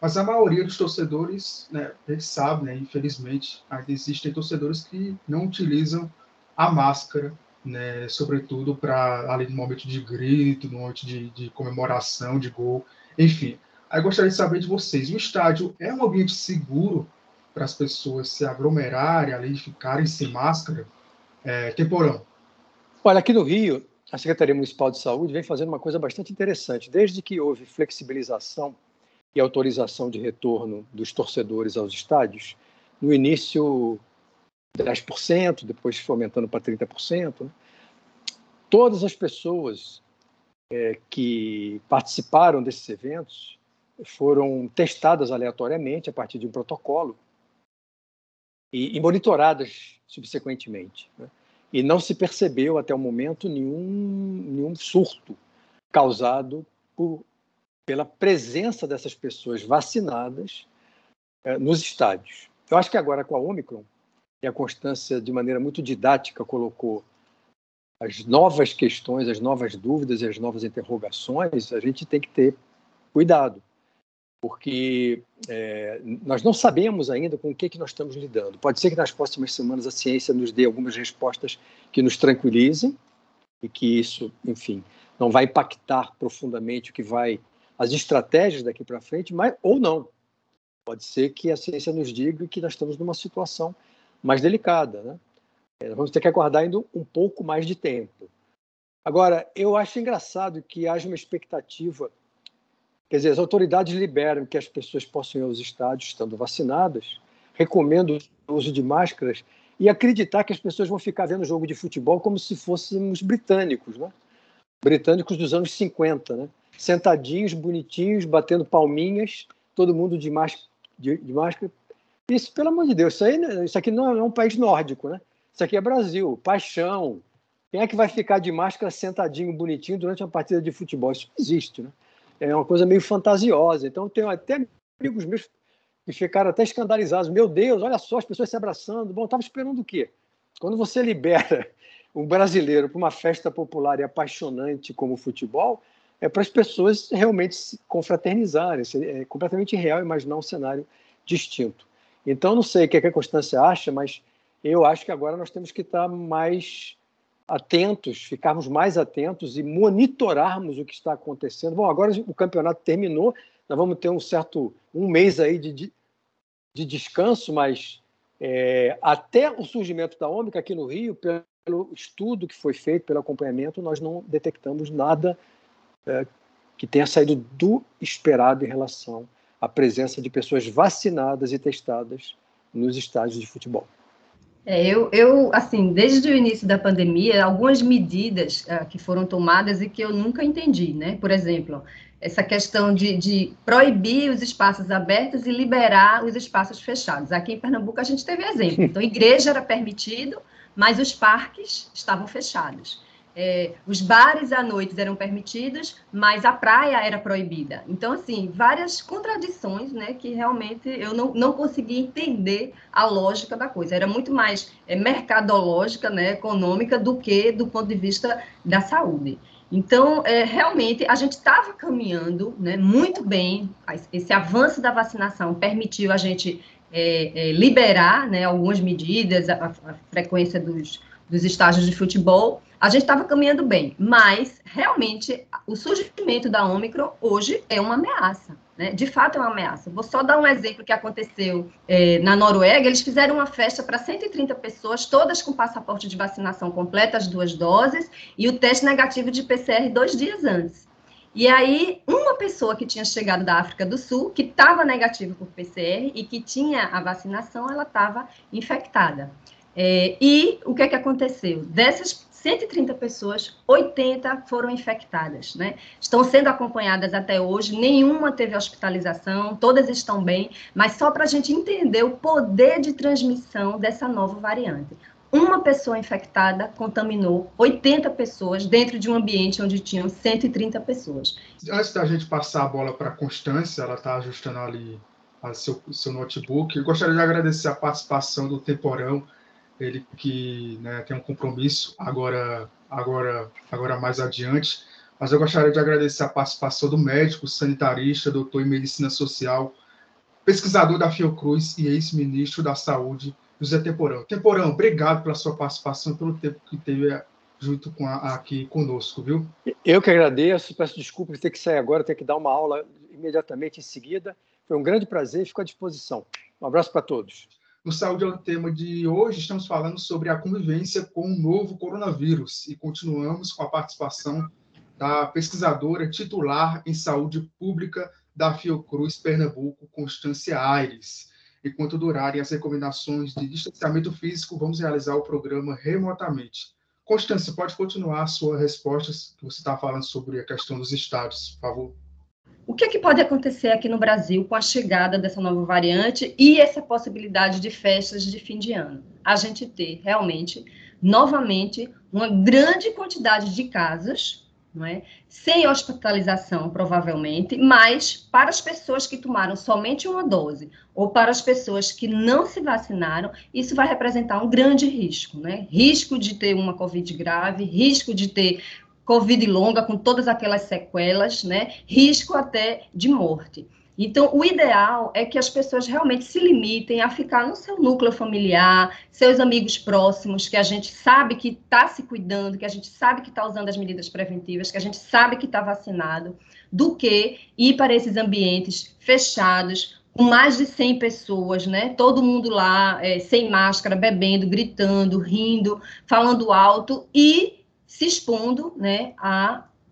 Mas a maioria dos torcedores, né, a gente sabe, né, infelizmente, ainda existem torcedores que não utilizam a máscara, né, sobretudo para ali no momento de grito, no momento de, de comemoração, de gol, enfim. Aí gostaria de saber de vocês, o estádio é um ambiente seguro para as pessoas se aglomerarem ali, ficarem sem máscara? É, temporão. Olha, aqui no Rio, a Secretaria Municipal de Saúde vem fazendo uma coisa bastante interessante. Desde que houve flexibilização e autorização de retorno dos torcedores aos estádios, no início 10%, depois foi aumentando para 30%. Né? Todas as pessoas é, que participaram desses eventos foram testadas aleatoriamente a partir de um protocolo e, e monitoradas subsequentemente. Né? E não se percebeu até o momento nenhum, nenhum surto causado por pela presença dessas pessoas vacinadas é, nos estádios. Eu acho que agora com a Omicron, e a Constância, de maneira muito didática, colocou as novas questões, as novas dúvidas e as novas interrogações, a gente tem que ter cuidado, porque é, nós não sabemos ainda com o que, que nós estamos lidando. Pode ser que nas próximas semanas a ciência nos dê algumas respostas que nos tranquilizem e que isso, enfim, não vai impactar profundamente o que vai as estratégias daqui para frente, mas ou não. Pode ser que a ciência nos diga que nós estamos numa situação mais delicada, né? É, vamos ter que aguardar ainda um pouco mais de tempo. Agora, eu acho engraçado que haja uma expectativa, quer dizer, as autoridades liberam que as pessoas possam ir aos estádios estando vacinadas, recomendam o uso de máscaras e acreditar que as pessoas vão ficar vendo jogo de futebol como se fôssemos britânicos, né? Britânicos dos anos 50, né? sentadinhos, bonitinhos, batendo palminhas, todo mundo de, máscara, de, de máscara. Isso, pelo amor de Deus, isso, aí, isso aqui não é um país nórdico, né? Isso aqui é Brasil, paixão. Quem é que vai ficar de máscara sentadinho, bonitinho durante uma partida de futebol? Isso não existe, né? É uma coisa meio fantasiosa. Então, tenho até amigos meus que ficaram até escandalizados. Meu Deus, olha só, as pessoas se abraçando. Bom, estava esperando o quê? Quando você libera um brasileiro para uma festa popular e apaixonante como o futebol, é para as pessoas realmente se confraternizarem. É completamente irreal imaginar um cenário distinto. Então, não sei o que, é que a Constância acha, mas eu acho que agora nós temos que estar mais atentos, ficarmos mais atentos e monitorarmos o que está acontecendo. Bom, agora o campeonato terminou, nós vamos ter um certo um mês aí de, de, de descanso, mas é, até o surgimento da Ômicron aqui no Rio, pelo estudo que foi feito, pelo acompanhamento, nós não detectamos nada é, que tenha saído do esperado em relação à presença de pessoas vacinadas e testadas nos estádios de futebol. É, eu, eu, assim, desde o início da pandemia, algumas medidas uh, que foram tomadas e que eu nunca entendi, né? Por exemplo, essa questão de, de, proibir os espaços abertos e liberar os espaços fechados. Aqui em Pernambuco a gente teve exemplo. Então, igreja era permitido, mas os parques estavam fechados. É, os bares à noite eram permitidos, mas a praia era proibida. Então, assim, várias contradições, né, que realmente eu não, não consegui entender a lógica da coisa. Era muito mais é, mercadológica, né, econômica, do que do ponto de vista da saúde. Então, é, realmente, a gente estava caminhando né, muito bem, esse avanço da vacinação permitiu a gente é, é, liberar né, algumas medidas, a, a frequência dos, dos estágios de futebol, a gente estava caminhando bem, mas realmente o surgimento da Omicron hoje é uma ameaça. Né? De fato, é uma ameaça. Vou só dar um exemplo que aconteceu é, na Noruega. Eles fizeram uma festa para 130 pessoas, todas com passaporte de vacinação completa, as duas doses, e o teste negativo de PCR dois dias antes. E aí, uma pessoa que tinha chegado da África do Sul, que estava negativa por PCR e que tinha a vacinação, ela estava infectada. É, e o que é que aconteceu? Dessas 130 pessoas, 80 foram infectadas, né? Estão sendo acompanhadas até hoje, nenhuma teve hospitalização, todas estão bem, mas só para a gente entender o poder de transmissão dessa nova variante uma pessoa infectada contaminou 80 pessoas dentro de um ambiente onde tinham 130 pessoas. Antes da gente passar a bola para a Constância, ela está ajustando ali seu, seu notebook, eu gostaria de agradecer a participação do Temporão, ele que né, tem um compromisso agora, agora, agora mais adiante, mas eu gostaria de agradecer a participação do médico, sanitarista, doutor em medicina social, pesquisador da Fiocruz e ex-ministro da Saúde, José Temporão. Temporão, obrigado pela sua participação e pelo tempo que teve junto com a, aqui conosco, viu? Eu que agradeço, peço desculpas ter que sair agora, ter que dar uma aula imediatamente em seguida. Foi um grande prazer fico à disposição. Um abraço para todos. No Saúde é o tema de hoje, estamos falando sobre a convivência com o novo coronavírus e continuamos com a participação da pesquisadora titular em saúde pública da Fiocruz Pernambuco, Constância Aires. Enquanto durarem as recomendações de distanciamento físico, vamos realizar o programa remotamente. Constância, pode continuar a sua resposta, que você está falando sobre a questão dos estados, por favor. O que, é que pode acontecer aqui no Brasil com a chegada dessa nova variante e essa possibilidade de festas de fim de ano? A gente ter realmente, novamente, uma grande quantidade de casas não é? Sem hospitalização, provavelmente, mas para as pessoas que tomaram somente uma dose ou para as pessoas que não se vacinaram, isso vai representar um grande risco, né? Risco de ter uma Covid grave, risco de ter Covid longa com todas aquelas sequelas, né? Risco até de morte. Então, o ideal é que as pessoas realmente se limitem a ficar no seu núcleo familiar, seus amigos próximos, que a gente sabe que está se cuidando, que a gente sabe que está usando as medidas preventivas, que a gente sabe que está vacinado, do que ir para esses ambientes fechados, com mais de 100 pessoas, né? Todo mundo lá é, sem máscara, bebendo, gritando, rindo, falando alto e se expondo, né,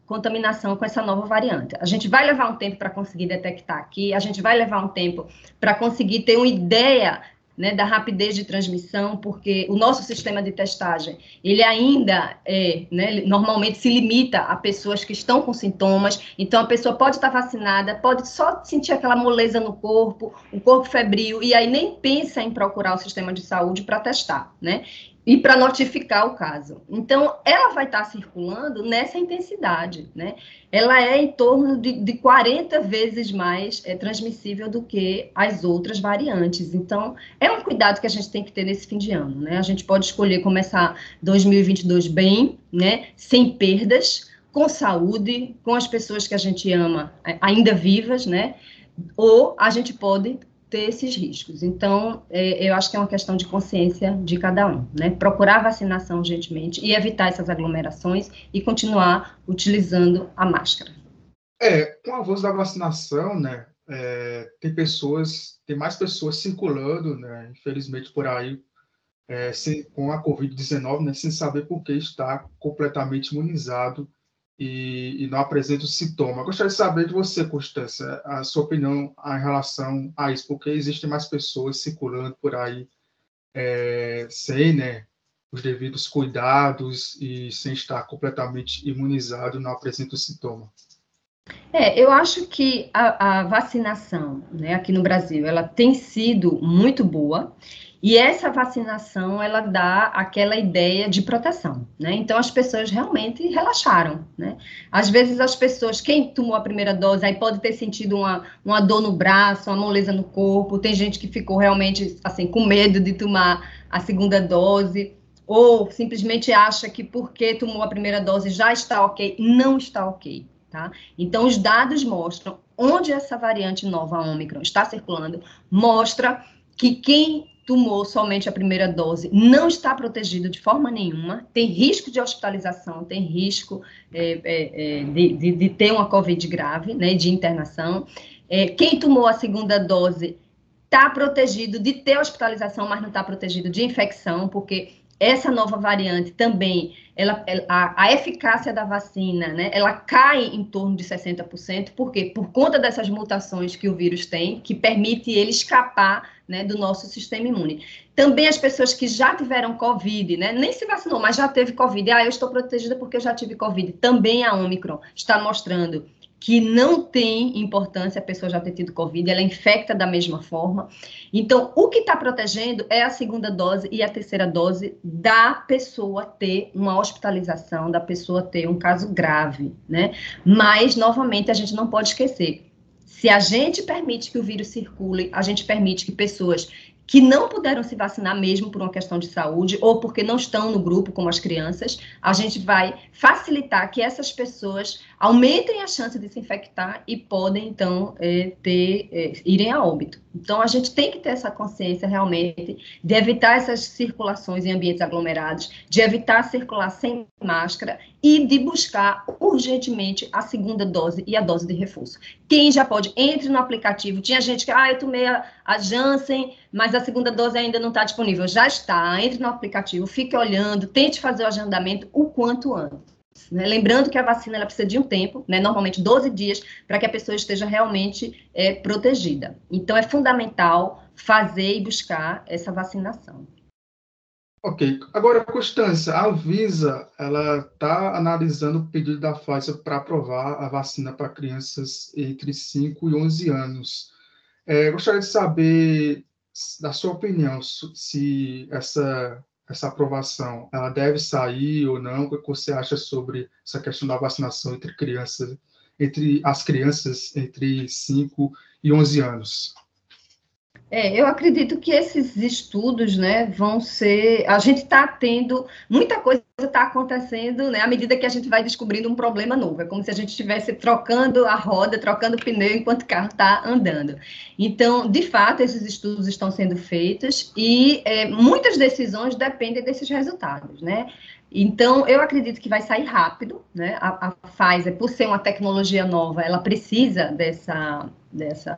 contaminação com essa nova variante. A gente vai levar um tempo para conseguir detectar aqui, a gente vai levar um tempo para conseguir ter uma ideia né, da rapidez de transmissão, porque o nosso sistema de testagem, ele ainda é, né, normalmente se limita a pessoas que estão com sintomas, então a pessoa pode estar vacinada, pode só sentir aquela moleza no corpo, o corpo febril, e aí nem pensa em procurar o sistema de saúde para testar, né? E para notificar o caso. Então, ela vai estar circulando nessa intensidade, né? Ela é em torno de, de 40 vezes mais é, transmissível do que as outras variantes. Então, é um cuidado que a gente tem que ter nesse fim de ano, né? A gente pode escolher começar 2022 bem, né? Sem perdas, com saúde, com as pessoas que a gente ama ainda vivas, né? Ou a gente pode ter esses riscos. Então, é, eu acho que é uma questão de consciência de cada um, né? Procurar vacinação urgentemente e evitar essas aglomerações e continuar utilizando a máscara. É, com o avanço da vacinação, né, é, tem pessoas, tem mais pessoas circulando, né, infelizmente por aí, é, sem, com a Covid-19, né, sem saber por que está completamente imunizado e, e não apresenta sintoma. gostaria de saber de você, Constância, a sua opinião em relação a isso, porque existem mais pessoas circulando por aí é, sem né, os devidos cuidados e sem estar completamente imunizado, não apresenta sintoma. É, eu acho que a, a vacinação né, aqui no Brasil ela tem sido muito boa e essa vacinação, ela dá aquela ideia de proteção, né? Então, as pessoas realmente relaxaram, né? Às vezes, as pessoas, quem tomou a primeira dose, aí pode ter sentido uma, uma dor no braço, uma moleza no corpo, tem gente que ficou realmente, assim, com medo de tomar a segunda dose, ou simplesmente acha que porque tomou a primeira dose já está ok. Não está ok, tá? Então, os dados mostram onde essa variante nova, a Omicron, está circulando, mostra que quem tomou somente a primeira dose não está protegido de forma nenhuma, tem risco de hospitalização, tem risco é, é, é, de, de, de, ter uma Covid grave, né, de internação. É, quem tomou a segunda dose está protegido de ter hospitalização, mas não está protegido de infecção, porque essa nova variante também, ela, a, a, eficácia da vacina, né, ela cai em torno de 60%, por quê? Por conta dessas mutações que o vírus tem, que permite ele escapar né, do nosso sistema imune. Também as pessoas que já tiveram Covid, né, nem se vacinou, mas já teve Covid, ah, eu estou protegida porque eu já tive Covid. Também a Omicron está mostrando que não tem importância a pessoa já ter tido Covid, ela infecta da mesma forma. Então, o que está protegendo é a segunda dose e a terceira dose da pessoa ter uma hospitalização, da pessoa ter um caso grave, né? Mas, novamente, a gente não pode esquecer. Se a gente permite que o vírus circule, a gente permite que pessoas que não puderam se vacinar mesmo por uma questão de saúde ou porque não estão no grupo, como as crianças, a gente vai facilitar que essas pessoas aumentem a chance de se infectar e podem, então, é, ter, é, irem a óbito. Então, a gente tem que ter essa consciência realmente de evitar essas circulações em ambientes aglomerados, de evitar circular sem máscara e de buscar urgentemente a segunda dose e a dose de reforço. Quem já pode, entre no aplicativo. Tinha gente que, ah, eu tomei a, a Janssen, mas a segunda dose ainda não está disponível. Já está, entre no aplicativo, fique olhando, tente fazer o agendamento o quanto antes. Né? Lembrando que a vacina ela precisa de um tempo, né? normalmente 12 dias, para que a pessoa esteja realmente é, protegida. Então, é fundamental fazer e buscar essa vacinação. Ok. Agora, Constância, a Visa ela está analisando o pedido da Pfizer para aprovar a vacina para crianças entre 5 e 11 anos. É, gostaria de saber, da sua opinião, se essa essa aprovação, ela deve sair ou não? O que você acha sobre essa questão da vacinação entre crianças, entre as crianças entre 5 e 11 anos? É, eu acredito que esses estudos, né, vão ser. A gente está tendo muita coisa está acontecendo, né, à medida que a gente vai descobrindo um problema novo. É como se a gente estivesse trocando a roda, trocando o pneu enquanto o carro está andando. Então, de fato, esses estudos estão sendo feitos e é, muitas decisões dependem desses resultados, né? Então, eu acredito que vai sair rápido, né? A, a Pfizer, por ser uma tecnologia nova, ela precisa dessa, dessa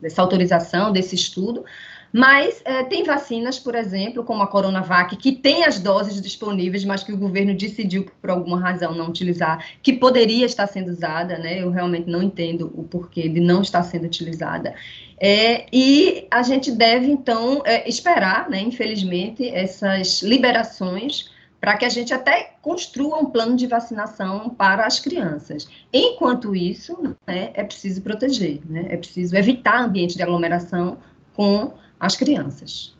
dessa autorização, desse estudo. Mas é, tem vacinas, por exemplo, como a Coronavac, que tem as doses disponíveis, mas que o governo decidiu, por alguma razão, não utilizar, que poderia estar sendo usada, né? Eu realmente não entendo o porquê de não estar sendo utilizada. É, e a gente deve, então, é, esperar, né, infelizmente, essas liberações para que a gente até construa um plano de vacinação para as crianças. Enquanto isso, né, é preciso proteger, né, é preciso evitar ambiente de aglomeração com as crianças.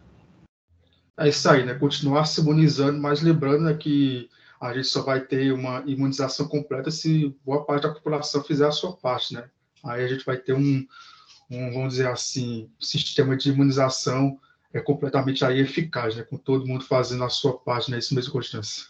É isso aí, né? Continuar se imunizando, mas lembrando né, que a gente só vai ter uma imunização completa se boa parte da população fizer a sua parte, né? Aí a gente vai ter um, um vamos dizer assim, sistema de imunização é completamente aí eficaz, né? Com todo mundo fazendo a sua parte, né? Isso mesmo, Constância.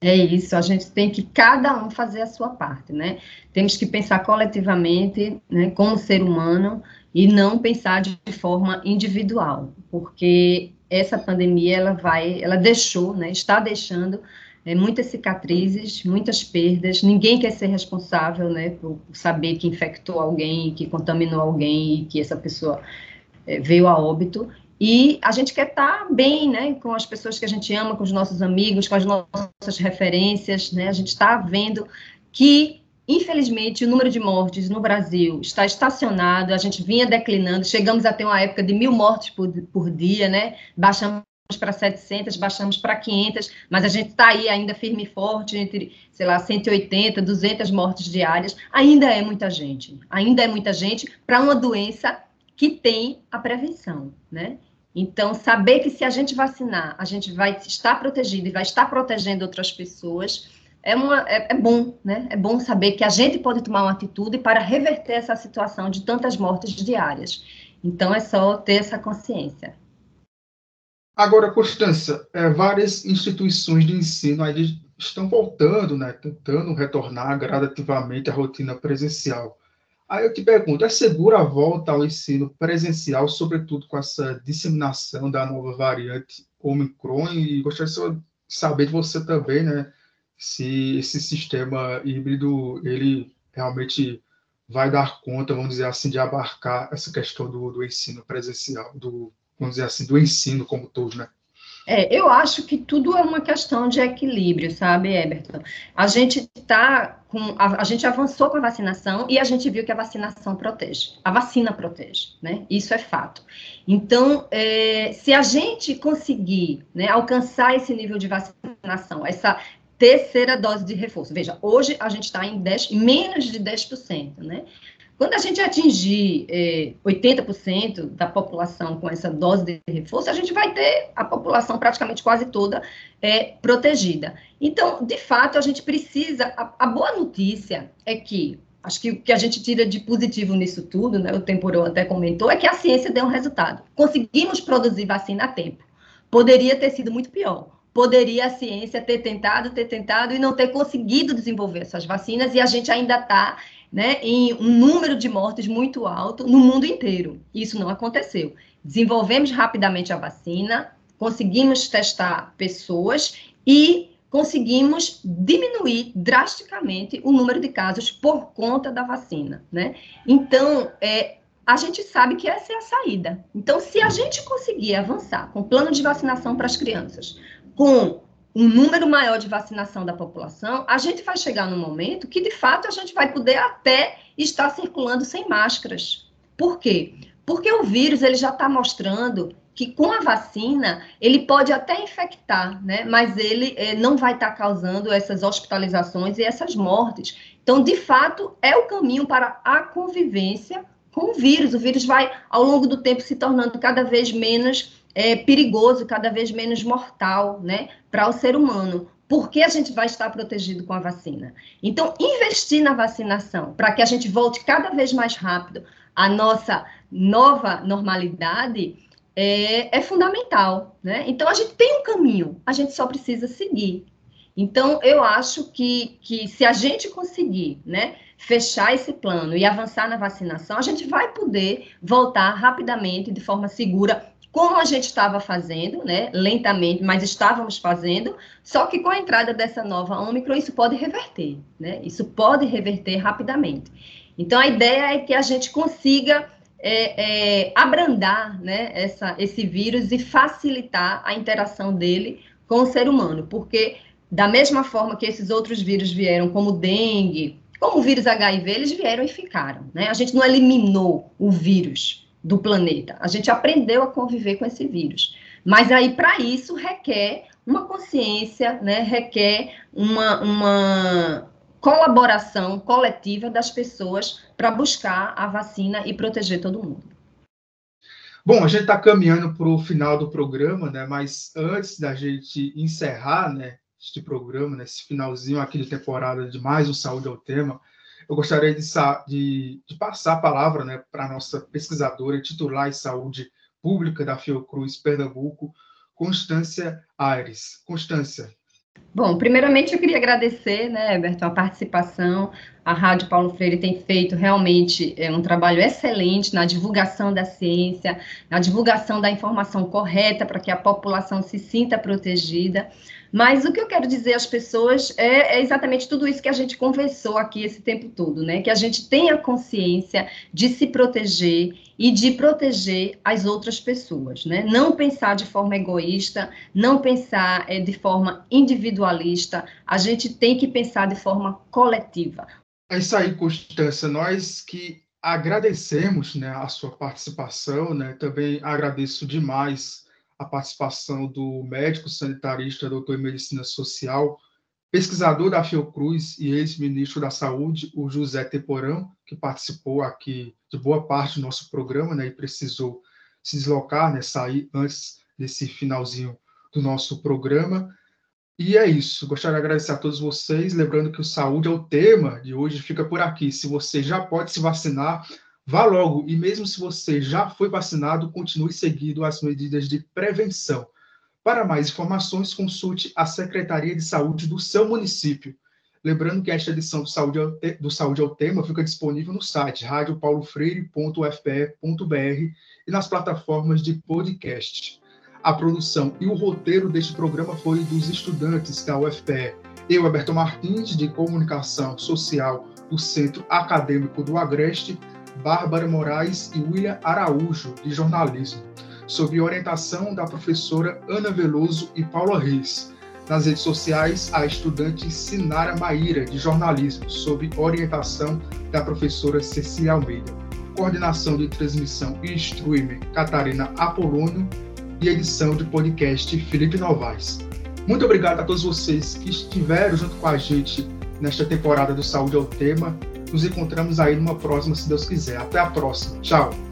É isso, a gente tem que cada um fazer a sua parte, né? Temos que pensar coletivamente, né, como ser humano e não pensar de forma individual, porque essa pandemia ela vai, ela deixou, né, está deixando é, muitas cicatrizes, muitas perdas. Ninguém quer ser responsável, né, por saber que infectou alguém, que contaminou alguém que essa pessoa é, veio a óbito. E a gente quer estar bem, né, com as pessoas que a gente ama, com os nossos amigos, com as nossas referências, né? A gente está vendo que, infelizmente, o número de mortes no Brasil está estacionado, a gente vinha declinando, chegamos a ter uma época de mil mortes por, por dia, né? Baixamos para 700, baixamos para 500, mas a gente está aí ainda firme e forte, entre, sei lá, 180, 200 mortes diárias. Ainda é muita gente, ainda é muita gente para uma doença que tem a prevenção, né? Então, saber que se a gente vacinar, a gente vai estar protegido e vai estar protegendo outras pessoas, é, uma, é, é, bom, né? É bom saber que a gente pode tomar uma atitude para reverter essa situação de tantas mortes diárias. Então, é só ter essa consciência. Agora, Constância, é, várias instituições de ensino aí estão voltando, né, tentando retornar gradativamente à rotina presencial. Aí eu te pergunto, é segura a volta ao ensino presencial, sobretudo com essa disseminação da nova variante Omicron? E gostaria de saber de você também, né, se esse sistema híbrido, ele realmente vai dar conta, vamos dizer assim, de abarcar essa questão do, do ensino presencial, do, vamos dizer assim, do ensino como todo, né? É, eu acho que tudo é uma questão de equilíbrio, sabe, Eberton? A gente tá com a, a, gente avançou com a vacinação e a gente viu que a vacinação protege. A vacina protege, né? Isso é fato. Então, é, se a gente conseguir né, alcançar esse nível de vacinação, essa terceira dose de reforço, veja, hoje a gente está em 10, menos de 10%, né? Quando a gente atingir é, 80% da população com essa dose de reforço, a gente vai ter a população praticamente quase toda é, protegida. Então, de fato, a gente precisa. A, a, boa notícia é que, acho que o que a gente tira de positivo nisso tudo, né, o Temporão até comentou, é que a ciência deu um resultado. Conseguimos produzir vacina a tempo. Poderia ter sido muito pior poderia a ciência ter tentado, ter tentado e não ter conseguido desenvolver essas vacinas, e a gente ainda está né, em um número de mortes muito alto no mundo inteiro. Isso não aconteceu. Desenvolvemos rapidamente a vacina, conseguimos testar pessoas e conseguimos diminuir drasticamente o número de casos por conta da vacina, né? Então, é, a gente sabe que essa é a saída. Então, se a gente conseguir avançar com o plano de vacinação para as crianças, com um número maior de vacinação da população, a gente vai chegar no momento que, de fato, a gente vai poder até estar circulando sem máscaras. Por quê? Porque o vírus ele já está mostrando que com a vacina ele pode até infectar, né? Mas ele eh, não vai estar tá causando essas hospitalizações e essas mortes. Então, de fato, é o caminho para a convivência com o vírus. O vírus vai, ao longo do tempo, se tornando cada vez menos é, perigoso, cada vez menos mortal, né, para o ser humano. Porque a gente vai estar protegido com a vacina. Então, investir na vacinação para que a gente volte cada vez mais rápido à nossa nova normalidade é, é fundamental, né? Então, a gente tem um caminho, a gente só precisa seguir. Então, eu acho que, que se a gente conseguir, né, fechar esse plano e avançar na vacinação, a gente vai poder voltar rapidamente, de forma segura, como a gente estava fazendo, né, lentamente, mas estávamos fazendo, só que com a entrada dessa nova Ômicron, isso pode reverter, né, isso pode reverter rapidamente. Então, a ideia é que a gente consiga é, é, abrandar né, essa, esse vírus e facilitar a interação dele com o ser humano, porque da mesma forma que esses outros vírus vieram, como dengue, como o vírus HIV, eles vieram e ficaram, né? A gente não eliminou o vírus, do planeta. A gente aprendeu a conviver com esse vírus. Mas aí, para isso, requer uma consciência, né? requer uma, uma colaboração coletiva das pessoas para buscar a vacina e proteger todo mundo. Bom, a gente está caminhando para o final do programa, né? Mas antes da gente encerrar, né, este programa, nesse finalzinho aqui de temporada de mais o Saúde ao Tema, eu gostaria de, de, de passar a palavra né, para a nossa pesquisadora titular em saúde pública da Fiocruz Pernambuco, Constância Aires. Constância. Bom, primeiramente eu queria agradecer, né, Everton, a participação. A Rádio Paulo Freire tem feito realmente é, um trabalho excelente na divulgação da ciência, na divulgação da informação correta para que a população se sinta protegida. Mas o que eu quero dizer às pessoas é, é, exatamente tudo isso que a gente conversou aqui esse tempo todo, né? Que a gente tenha consciência de se proteger e de proteger as outras pessoas, né? Não pensar de forma egoísta, não pensar é, de forma individualista, a gente tem que pensar de forma coletiva. É isso aí, Constância. Nós que agradecemos né, a sua participação, né? Também agradeço demais a participação do médico sanitarista, doutor em medicina social, pesquisador da Fiocruz e ex-ministro da Saúde, o José Teporão, que participou aqui de boa parte do nosso programa, né, e precisou se deslocar, né, sair antes desse finalzinho do nosso programa. E é isso. Gostaria de agradecer a todos vocês, lembrando que o saúde é o tema de hoje, fica por aqui. Se você já pode se vacinar, Vá logo e mesmo se você já foi vacinado, continue seguindo as medidas de prevenção. Para mais informações, consulte a Secretaria de Saúde do seu município. Lembrando que esta edição do Saúde, do Saúde ao Tema fica disponível no site radiopaulofreire.fpe.br e nas plataformas de podcast. A produção e o roteiro deste programa foi dos estudantes da UFPE. Eu, Alberto Martins, de Comunicação Social do Centro Acadêmico do Agreste, Bárbara Moraes e William Araújo, de jornalismo. sob orientação da professora Ana Veloso e Paula Reis. Nas redes sociais, a estudante Sinara Maíra, de jornalismo, sob orientação da professora Cecília Almeida. Coordenação de transmissão e streaming, Catarina Apolônio. E edição de podcast, Felipe Novaes. Muito obrigado a todos vocês que estiveram junto com a gente nesta temporada do Saúde ao Tema. Nos encontramos aí numa próxima, se Deus quiser. Até a próxima. Tchau.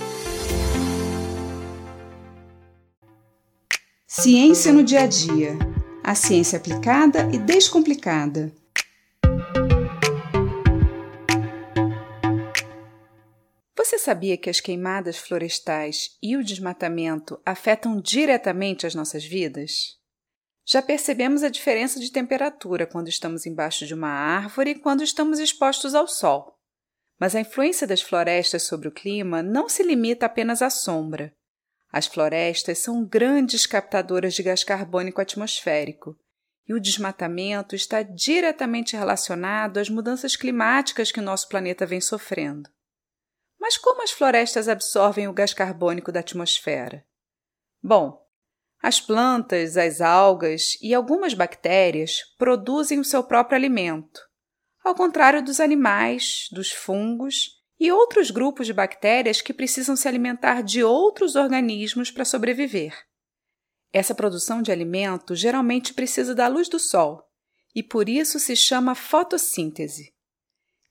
Ciência no dia a dia. A ciência aplicada e descomplicada. Você sabia que as queimadas florestais e o desmatamento afetam diretamente as nossas vidas? Já percebemos a diferença de temperatura quando estamos embaixo de uma árvore e quando estamos expostos ao sol. Mas a influência das florestas sobre o clima não se limita apenas à sombra. As florestas são grandes captadoras de gás carbônico atmosférico e o desmatamento está diretamente relacionado às mudanças climáticas que o nosso planeta vem sofrendo. Mas como as florestas absorvem o gás carbônico da atmosfera? Bom, as plantas, as algas e algumas bactérias produzem o seu próprio alimento, ao contrário dos animais, dos fungos e outros grupos de bactérias que precisam se alimentar de outros organismos para sobreviver. Essa produção de alimento geralmente precisa da luz do sol e por isso se chama fotossíntese.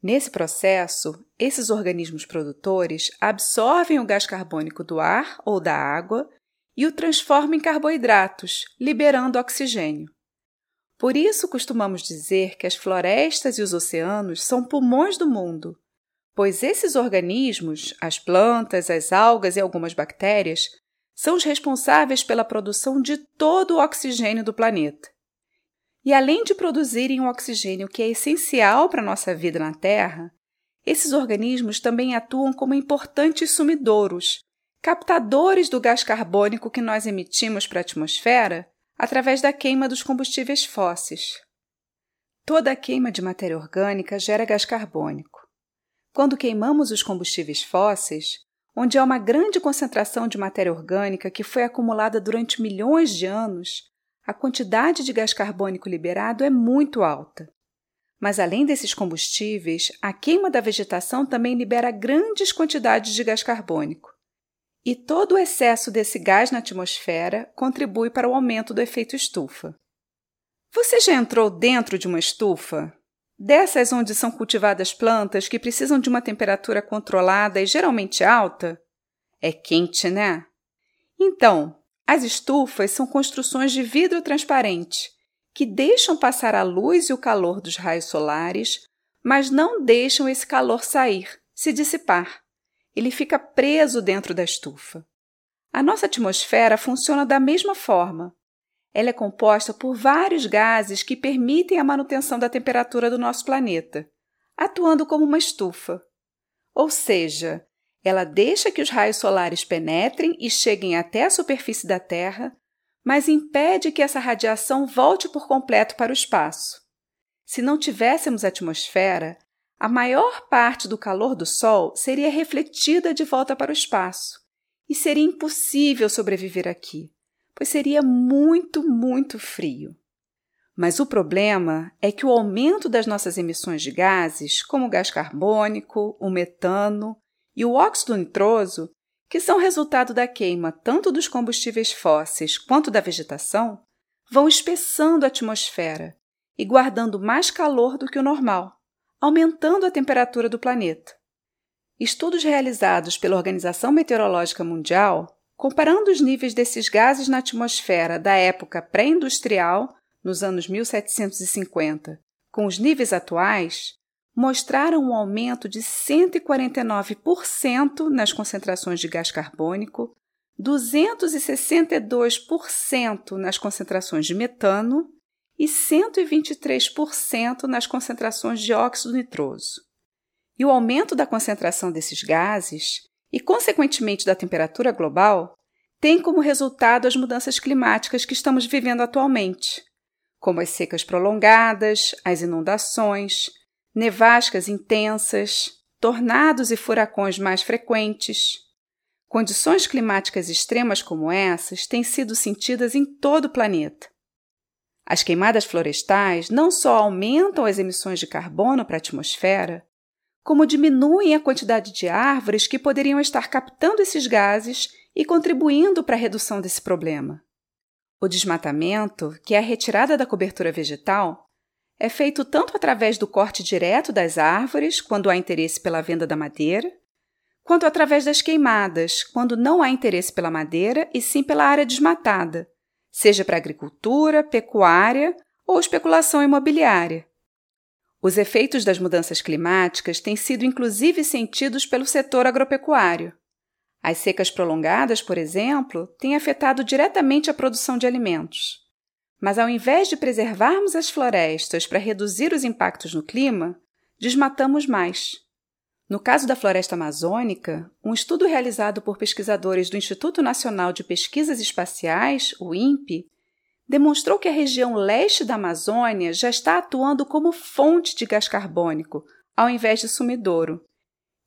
Nesse processo, esses organismos produtores absorvem o gás carbônico do ar ou da água e o transformam em carboidratos, liberando oxigênio. Por isso costumamos dizer que as florestas e os oceanos são pulmões do mundo, pois esses organismos, as plantas, as algas e algumas bactérias, são os responsáveis pela produção de todo o oxigênio do planeta. E além de produzirem o oxigênio que é essencial para a nossa vida na Terra, esses organismos também atuam como importantes sumidouros, captadores do gás carbônico que nós emitimos para a atmosfera através da queima dos combustíveis fósseis. Toda a queima de matéria orgânica gera gás carbônico. Quando queimamos os combustíveis fósseis, onde há uma grande concentração de matéria orgânica que foi acumulada durante milhões de anos, a quantidade de gás carbônico liberado é muito alta. Mas além desses combustíveis, a queima da vegetação também libera grandes quantidades de gás carbônico. E todo o excesso desse gás na atmosfera contribui para o aumento do efeito estufa. Você já entrou dentro de uma estufa? Dessas onde são cultivadas plantas que precisam de uma temperatura controlada e geralmente alta? É quente, né? Então, as estufas são construções de vidro transparente que deixam passar a luz e o calor dos raios solares, mas não deixam esse calor sair, se dissipar. Ele fica preso dentro da estufa. A nossa atmosfera funciona da mesma forma. Ela é composta por vários gases que permitem a manutenção da temperatura do nosso planeta, atuando como uma estufa. Ou seja, ela deixa que os raios solares penetrem e cheguem até a superfície da Terra, mas impede que essa radiação volte por completo para o espaço. Se não tivéssemos atmosfera, a maior parte do calor do Sol seria refletida de volta para o espaço, e seria impossível sobreviver aqui pois seria muito, muito frio. Mas o problema é que o aumento das nossas emissões de gases, como o gás carbônico, o metano e o óxido nitroso, que são resultado da queima tanto dos combustíveis fósseis quanto da vegetação, vão espessando a atmosfera e guardando mais calor do que o normal, aumentando a temperatura do planeta. Estudos realizados pela Organização Meteorológica Mundial Comparando os níveis desses gases na atmosfera da época pré-industrial, nos anos 1750, com os níveis atuais, mostraram um aumento de 149% nas concentrações de gás carbônico, 262% nas concentrações de metano e 123% nas concentrações de óxido nitroso. E o aumento da concentração desses gases, e consequentemente da temperatura global, tem como resultado as mudanças climáticas que estamos vivendo atualmente, como as secas prolongadas, as inundações, nevascas intensas, tornados e furacões mais frequentes. Condições climáticas extremas como essas têm sido sentidas em todo o planeta. As queimadas florestais não só aumentam as emissões de carbono para a atmosfera, como diminuem a quantidade de árvores que poderiam estar captando esses gases e contribuindo para a redução desse problema. O desmatamento, que é a retirada da cobertura vegetal, é feito tanto através do corte direto das árvores, quando há interesse pela venda da madeira, quanto através das queimadas, quando não há interesse pela madeira e sim pela área desmatada, seja para agricultura, pecuária ou especulação imobiliária. Os efeitos das mudanças climáticas têm sido inclusive sentidos pelo setor agropecuário. As secas prolongadas, por exemplo, têm afetado diretamente a produção de alimentos. Mas ao invés de preservarmos as florestas para reduzir os impactos no clima, desmatamos mais. No caso da floresta amazônica, um estudo realizado por pesquisadores do Instituto Nacional de Pesquisas Espaciais, o INPE, demonstrou que a região leste da Amazônia já está atuando como fonte de gás carbônico, ao invés de sumidouro,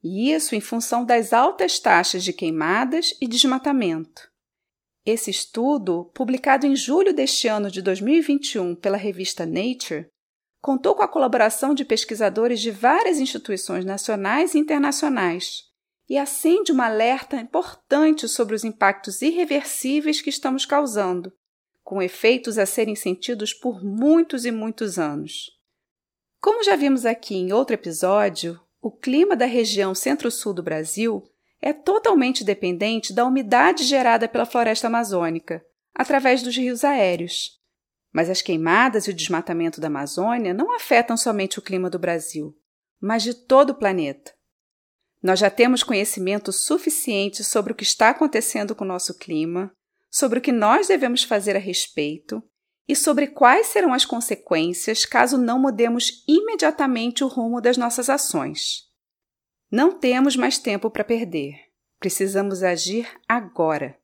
e isso em função das altas taxas de queimadas e desmatamento. Esse estudo, publicado em julho deste ano de 2021 pela revista Nature, contou com a colaboração de pesquisadores de várias instituições nacionais e internacionais e acende um alerta importante sobre os impactos irreversíveis que estamos causando, com efeitos a serem sentidos por muitos e muitos anos. Como já vimos aqui em outro episódio, o clima da região centro-sul do Brasil é totalmente dependente da umidade gerada pela floresta amazônica, através dos rios aéreos. Mas as queimadas e o desmatamento da Amazônia não afetam somente o clima do Brasil, mas de todo o planeta. Nós já temos conhecimento suficiente sobre o que está acontecendo com o nosso clima, sobre o que nós devemos fazer a respeito e sobre quais serão as consequências caso não mudemos imediatamente o rumo das nossas ações. Não temos mais tempo para perder. Precisamos agir agora.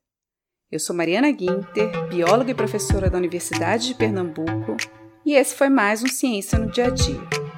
Eu sou Mariana Guinter, bióloga e professora da Universidade de Pernambuco, e esse foi mais um Ciência no Dia a Dia.